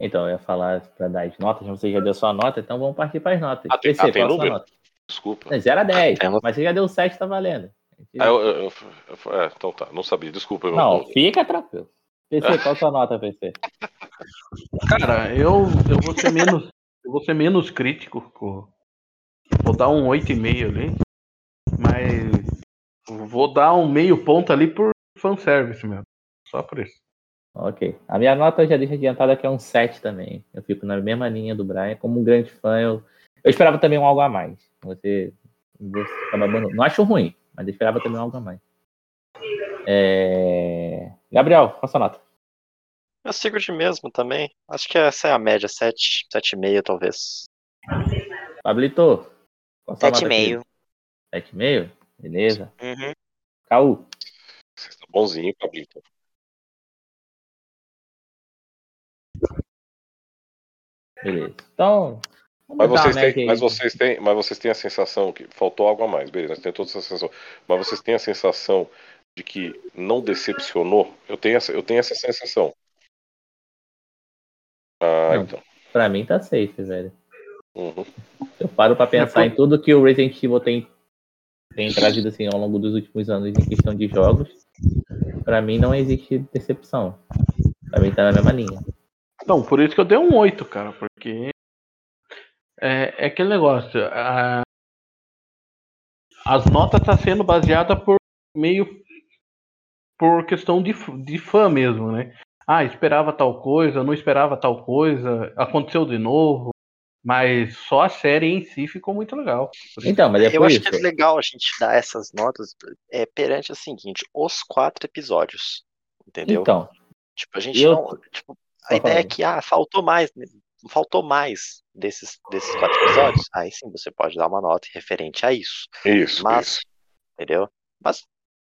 Então, eu ia falar pra dar as notas, você já deu sua nota, então vamos partir para as notas. Ah, tem- PC, ah, tem número? nota? Desculpa. É 0 a 10, Tem uma- mas você já deu 7, tá valendo. Ah, eu- eu- eu- é, então tá, não sabia, desculpa. eu- Não, eu- fica tranquilo. PC, qual a sua nota, PC? Cara, eu, eu vou ser menos. Eu vou ser menos crítico. com- Vou dar um 8,5 ali. Mas vou dar um meio ponto ali por fanservice mesmo. Só por isso. Ok. A minha nota eu já deixa adiantada que é um 7 também. Eu fico na mesma linha do Brian. Como um grande fã, eu, eu esperava também um algo a mais. Você, você tá babando- Não acho ruim, mas eu esperava também algo a mais. É... Gabriel, qual a sua nota? Eu sigo de mesmo também. Acho que essa é a média, 7, 7,5 talvez. Pablito, Qual sua nota, 7,5. querido? 7,5? Beleza. Uhum. Caú. Você tá bonzinho, Cabrito. Beleza. Então. Mas vocês, média têm, mas, vocês têm, mas vocês têm a sensação que faltou algo a mais, beleza? Tem toda essa sensação. Mas vocês têm a sensação de que não decepcionou? Eu tenho essa, eu tenho essa sensação. Ah, Não. então. Pra mim tá safe, velho. Uhum. Eu paro pra pensar por- em tudo que o Resident Evil tem, tem trazido assim ao longo dos últimos anos em questão de jogos. Pra mim não existe decepção. Pra mim tá na mesma linha. Então, por isso que eu dei um 8, cara, porque é, é aquele negócio. a- as notas tá sendo baseada por meio por questão de, de fã mesmo, né? Ah, esperava tal coisa, não esperava tal coisa, aconteceu de novo, mas só a série em si ficou muito legal. Então, mas é Eu acho isso. que é legal a gente dar essas notas é, perante o seguinte, os quatro episódios. Entendeu? Então, Tipo, a gente eu- não. Tipo, a ideia é que ah, faltou mais. Faltou mais desses, desses quatro episódios. Aí sim você pode dar uma nota referente a isso. Isso, Mas, isso. entendeu? Mas,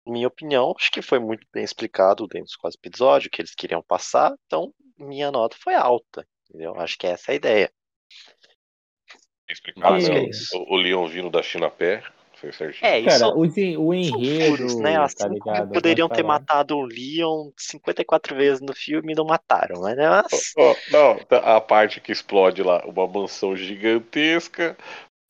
minha opinião, acho que foi muito bem explicado dentro dos quatro episódios, o que eles queriam passar. Então, minha nota foi alta. Entendeu? Acho que essa é a ideia. Explicado, né? é isso. O, o Leon vindo da China a pé, foi. É, isso cara, o, o enredo, furos, né? Assim tá ligado? como poderiam ter matado o Leon 54 vezes no filme e não mataram, mas, né? Mas- Ó, não, tá- a parte que explode lá, uma mansão gigantesca,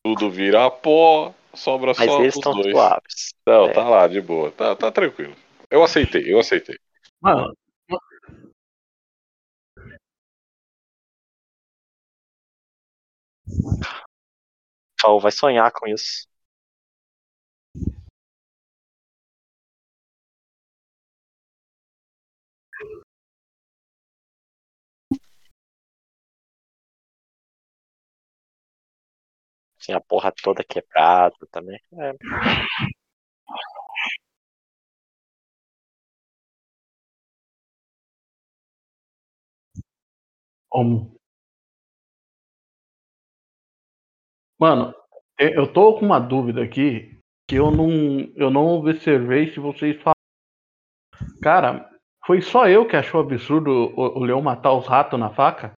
tudo vira pó, sobra mas só eles os estão dois. suaves. Não, É. tá lá, de boa. Tá, tá tranquilo. Eu aceitei, eu aceitei. Mano, Cal vai sonhar com isso. Assim, a porra toda quebrada também. É, Como? Mano, eu tô com uma dúvida aqui que eu não, eu não observei se vocês falam. Cara, foi só eu que achou absurdo o, o leão matar os ratos na faca?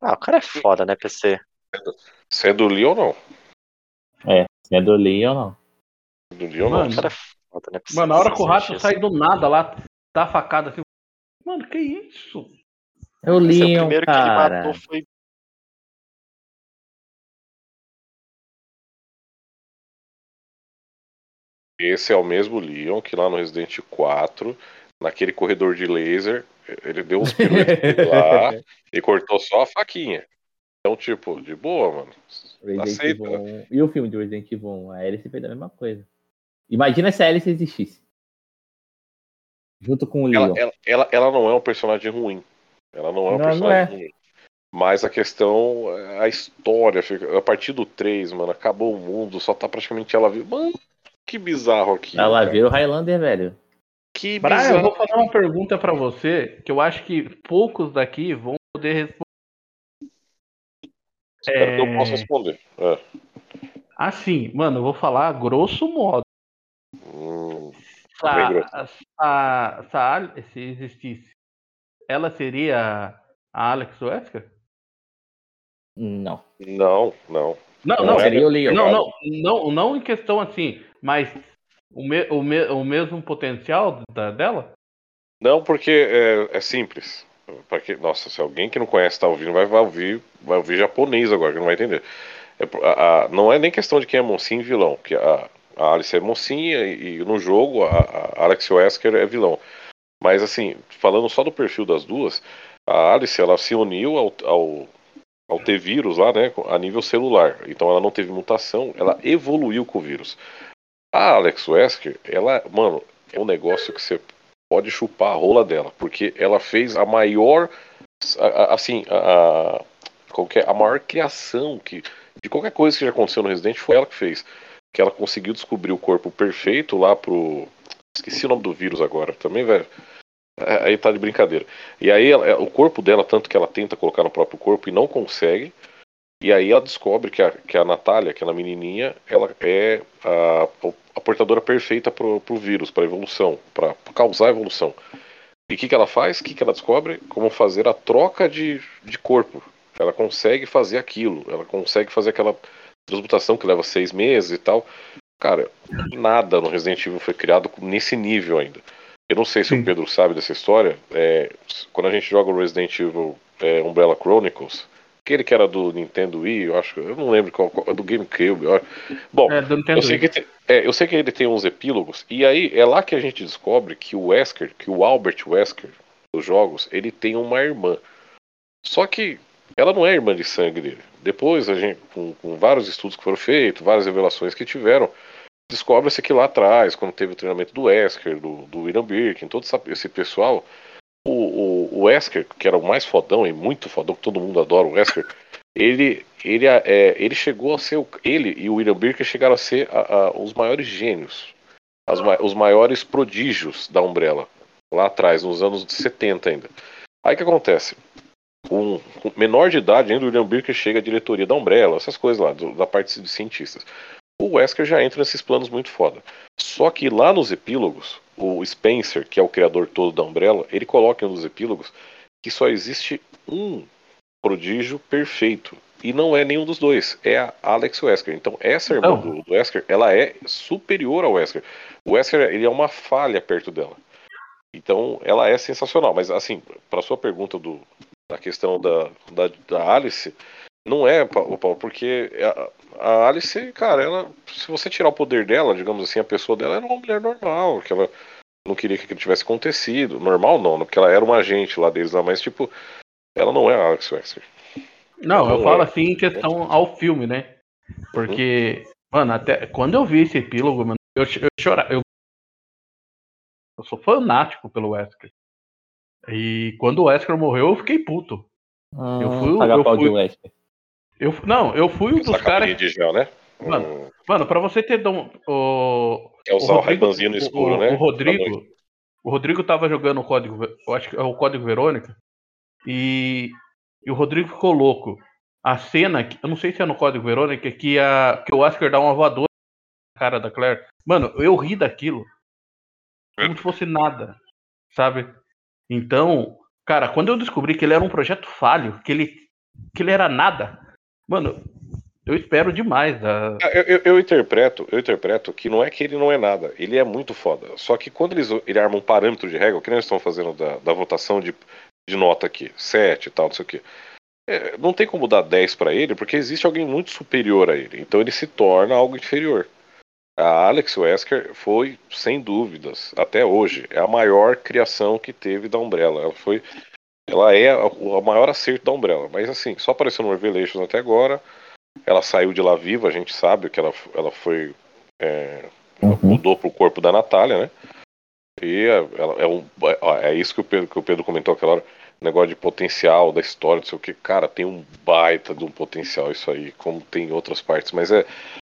Ah, o cara é foda, né, PC? Você é do Leon ou não? Se é do Leon, não. Do Leon Mano, O cara é foda, né? Mano, na hora que o rato sai do nada lá, tá a facada assim. Mano, que isso? É o é o primeiro que ele cara. matou foi. Esse é o mesmo Leon que lá no Resident 4, naquele corredor de laser, ele deu uns piruetos lá e cortou só a faquinha. Então, tipo, de boa, mano. Resident Aceita. Evil 1. E o filme de Resident Evil 1? A Alice fez a mesma coisa. Imagina se a Alice existisse. Junto com o Leon. Ela, ela, ela, ela não é um personagem ruim. Ela não é um Não, não personagem ruim. Mas a questão, a história, a partir do 3, mano, acabou o mundo, só tá praticamente ela viva. Mano, que bizarro aqui. Ela vira o Highlander, velho. Que Brian, eu bizarro. vou fazer uma pergunta pra você que eu acho que poucos daqui vão poder Espero que eu É. possa responder. É. Assim, mano, eu vou falar grosso modo. Hum, Se a, a- a existisse, ela seria a Alex Wesker? Não. não, não. Não, Não não, é seria o Leon. não, não, não, não em questão assim, mas o, me- o, me- o mesmo potencial da- dela? Não, porque é, é simples. Pra que, nossa, se alguém que não conhece tá ouvindo, vai, vai ouvir, vai ouvir japonês agora, que não vai entender. É a- a- não é nem questão de quem é mocinho e vilão, que a, a Alice é mocinha e, e no jogo a, a Alex Wesker é vilão. Mas assim, falando só do perfil das duas, a Alice ela se uniu ao, ao, ao T-vírus lá, né, a nível celular. Então ela não teve mutação, ela evoluiu com o vírus. A Alex Wesker, ela, mano, é um negócio que você pode chupar a rola dela, porque ela fez a maior, assim, a, a- qual que é? a maior criação que de qualquer coisa que já aconteceu no Resident foi ela que fez, que ela conseguiu descobrir o corpo perfeito lá pro, esqueci o nome do vírus agora, também velho, É, aí tá de brincadeira. E aí ela- o corpo dela tanto que ela tenta colocar no próprio corpo e não consegue. E aí ela descobre que a, que a Natália, aquela menininha, ela é a, a portadora perfeita pro, pro vírus, pra evolução, para causar a evolução. E o que, que ela faz? O que, que ela descobre? Como fazer a troca de, de corpo. Ela consegue fazer aquilo, ela consegue fazer aquela transmutação que leva seis meses e tal. Cara, nada no Resident Evil foi criado nesse nível ainda. Eu não sei se Sim. o Pedro sabe dessa história. É, quando a gente joga o Resident Evil é, Umbrella Chronicles, aquele que era do Nintendo Wii, eu acho eu não lembro qual, qual do GameCube. Eu, bom, é, eu, sei que tem, é, eu sei que ele tem uns epílogos, e aí é lá que a gente descobre que o Wesker, que o Albert Wesker dos jogos, ele tem uma irmã. Só que ela não é irmã de sangue dele. Depois, a gente, com, com vários estudos que foram feitos, várias revelações que tiveram, descobre-se que lá atrás, quando teve o treinamento do Wesker, do, do William Birkin, todo esse pessoal, o, o, o Wesker, que era o mais fodão e muito fodão, que todo mundo adora o Wesker, ele, ele, é, ele chegou a ser, o, ele e o William Birkin chegaram a ser a, a, os maiores gênios, as, os maiores prodígios da Umbrella, lá atrás, nos anos 70 ainda. Aí que acontece? Com menor de idade, ainda o William Birkin chega à diretoria da Umbrella, essas coisas lá, do, da parte de cientistas o Wesker já entra nesses planos muito foda. Só que lá nos epílogos, o Spencer, que é o criador todo da Umbrella, ele coloca nos epílogos que só existe um prodígio perfeito. E não é nenhum dos dois, é a Alex Wesker. Então, essa irmã oh. do, do Wesker, ela é superior ao Wesker. O Wesker, ele é uma falha perto dela. Então, ela é sensacional. Mas, assim, para sua pergunta do, da questão da, da, da Alice, não é, Paulo, porque a, a Alice, cara, ela, se você tirar o poder dela, digamos assim, a pessoa dela era uma mulher normal, que ela não queria que aquilo tivesse acontecido. Normal não, porque ela era uma agente lá deles lá, mas tipo, ela não é a Alex Wexler. Não, não, eu é. falo assim em questão ao filme, né? Porque, hum. mano, até quando eu vi esse epílogo, mano, eu, eu chorava. Eu, eu sou fanático pelo Wesker. E quando o Wesker morreu, eu fiquei puto. Ah, eu fui, eu fui, Wesker. Eu, não, eu fui um dos caras. de gel, né? Mano, hum. mano, pra você ter dom, o. É usar o, Rodrigo, o no escuro, o, né? O Rodrigo. O Rodrigo tava jogando o código. Eu acho que é o código Verônica. E, e o Rodrigo ficou louco. A cena, eu não sei se é no código Verônica, que, a, que o Oscar dá uma voadora na cara da Claire. Mano, eu ri daquilo. Como se fosse nada. Sabe? Então, cara, quando eu descobri que ele era um projeto falho, que ele, que ele era nada, Mano, eu espero demais. Ah, eu, eu, eu, interpreto, eu interpreto que não é que ele não é nada, ele é muito foda. Só que quando eles ele arma um parâmetro de regra, o que nós estamos fazendo da, da votação de, de nota aqui, 7 e tal, não sei o quê. É, não tem como dar 10 para ele, porque existe alguém muito superior a ele. Então ele se torna algo inferior. A Alex Wesker foi, sem dúvidas, até hoje, é a maior criação que teve da Umbrella. Ela foi ela é o maior acerto da Umbrella. Mas assim, só apareceu no Revelations até agora. Ela saiu de lá viva, a gente sabe que ela, ela foi. É, uhum. mudou pro corpo da Natália, né? E ela, é, um, é, é isso que o, Pedro, que o Pedro comentou aquela hora. Negócio de potencial da história, não sei o que. Cara, tem um baita de um potencial isso aí, como tem em outras partes. Mas é.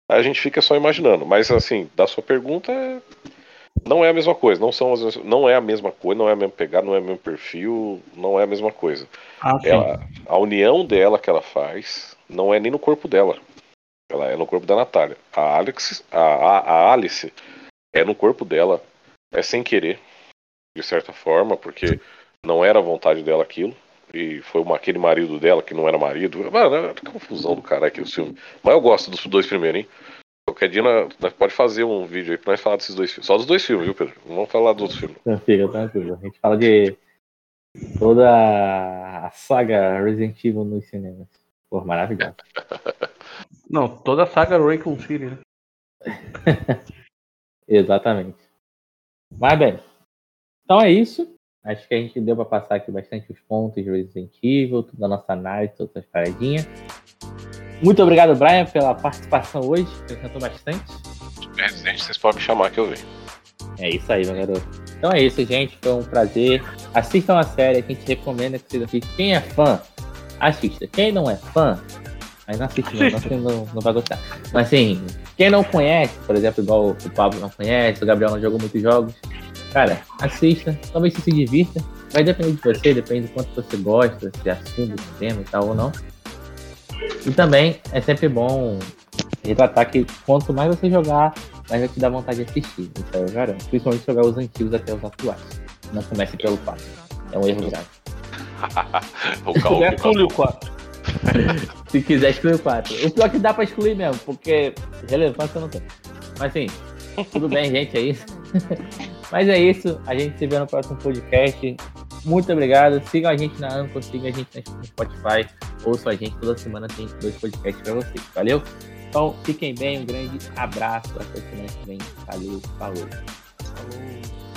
A gente fica só imaginando. Mas assim, da sua pergunta, é não é a mesma coisa, não são as, não é a mesma coisa, não é a mesma pegada, não é o mesmo perfil, não é a mesma coisa. Ah, ela, a união dela que ela faz não é nem no corpo dela. Ela é no corpo da Natália. A Alex, a, a, a Alice é no corpo dela, é sem querer, de certa forma, porque não era a vontade dela aquilo. E foi uma, aquele marido dela que não era marido. Mano, é confusão do cara aqui o filme. Mas eu gosto dos dois primeiros, hein? Qualquer dia nós, pode fazer um vídeo aí pra nós falar desses dois filmes. Só dos dois filmes, viu, Pedro? Não vamos falar dos outros filmes. Fica tranquilo. A gente fala de toda a saga Resident Evil nos cinemas. Pô, maravilhoso. Não, toda a saga Raycon City, né? Exatamente. Mas bem, então é isso. Acho que a gente deu para passar aqui bastante os pontos de Resident Evil, toda a nossa análise, todas as paradinhas. Muito obrigado, Brian, pela participação hoje. Acrescentou bastante. Resident, vocês podem me chamar que eu venho. É isso aí, meu garoto. Então é isso, gente. Foi um prazer. Assistam a série que a gente recomenda que vocês assistam. Quem é fã, assista. Quem não é fã, mas não assiste, não, não, não, vai gostar. Mas assim, quem não conhece, por exemplo, igual o Pablo não conhece, o Gabriel não jogou muitos jogos, cara, assista. Talvez você se divirta. Vai depender de você, depende do quanto você gosta, se assume o tema e tal ou não. E também é sempre bom retratar que quanto mais você jogar, mais vai te dar vontade de assistir. Então eu garanto. Principalmente jogar os antigos até os atuais. Não comece pelo 4. É um erro grave. o Calvin É Pule o 4. Se quiser excluir o 4. O pior é que dá pra excluir mesmo, porque relevância não tem. Mas assim, tudo bem, gente, é isso. Mas é isso. A gente se vê no próximo podcast. Muito obrigado. Sigam a gente na Anchor, sigam a gente no Spotify. Ouçam a gente toda semana, tem dois podcasts pra vocês. Valeu? Então, fiquem bem. Um grande abraço. Até semana que vem. Valeu. Falou. Falou.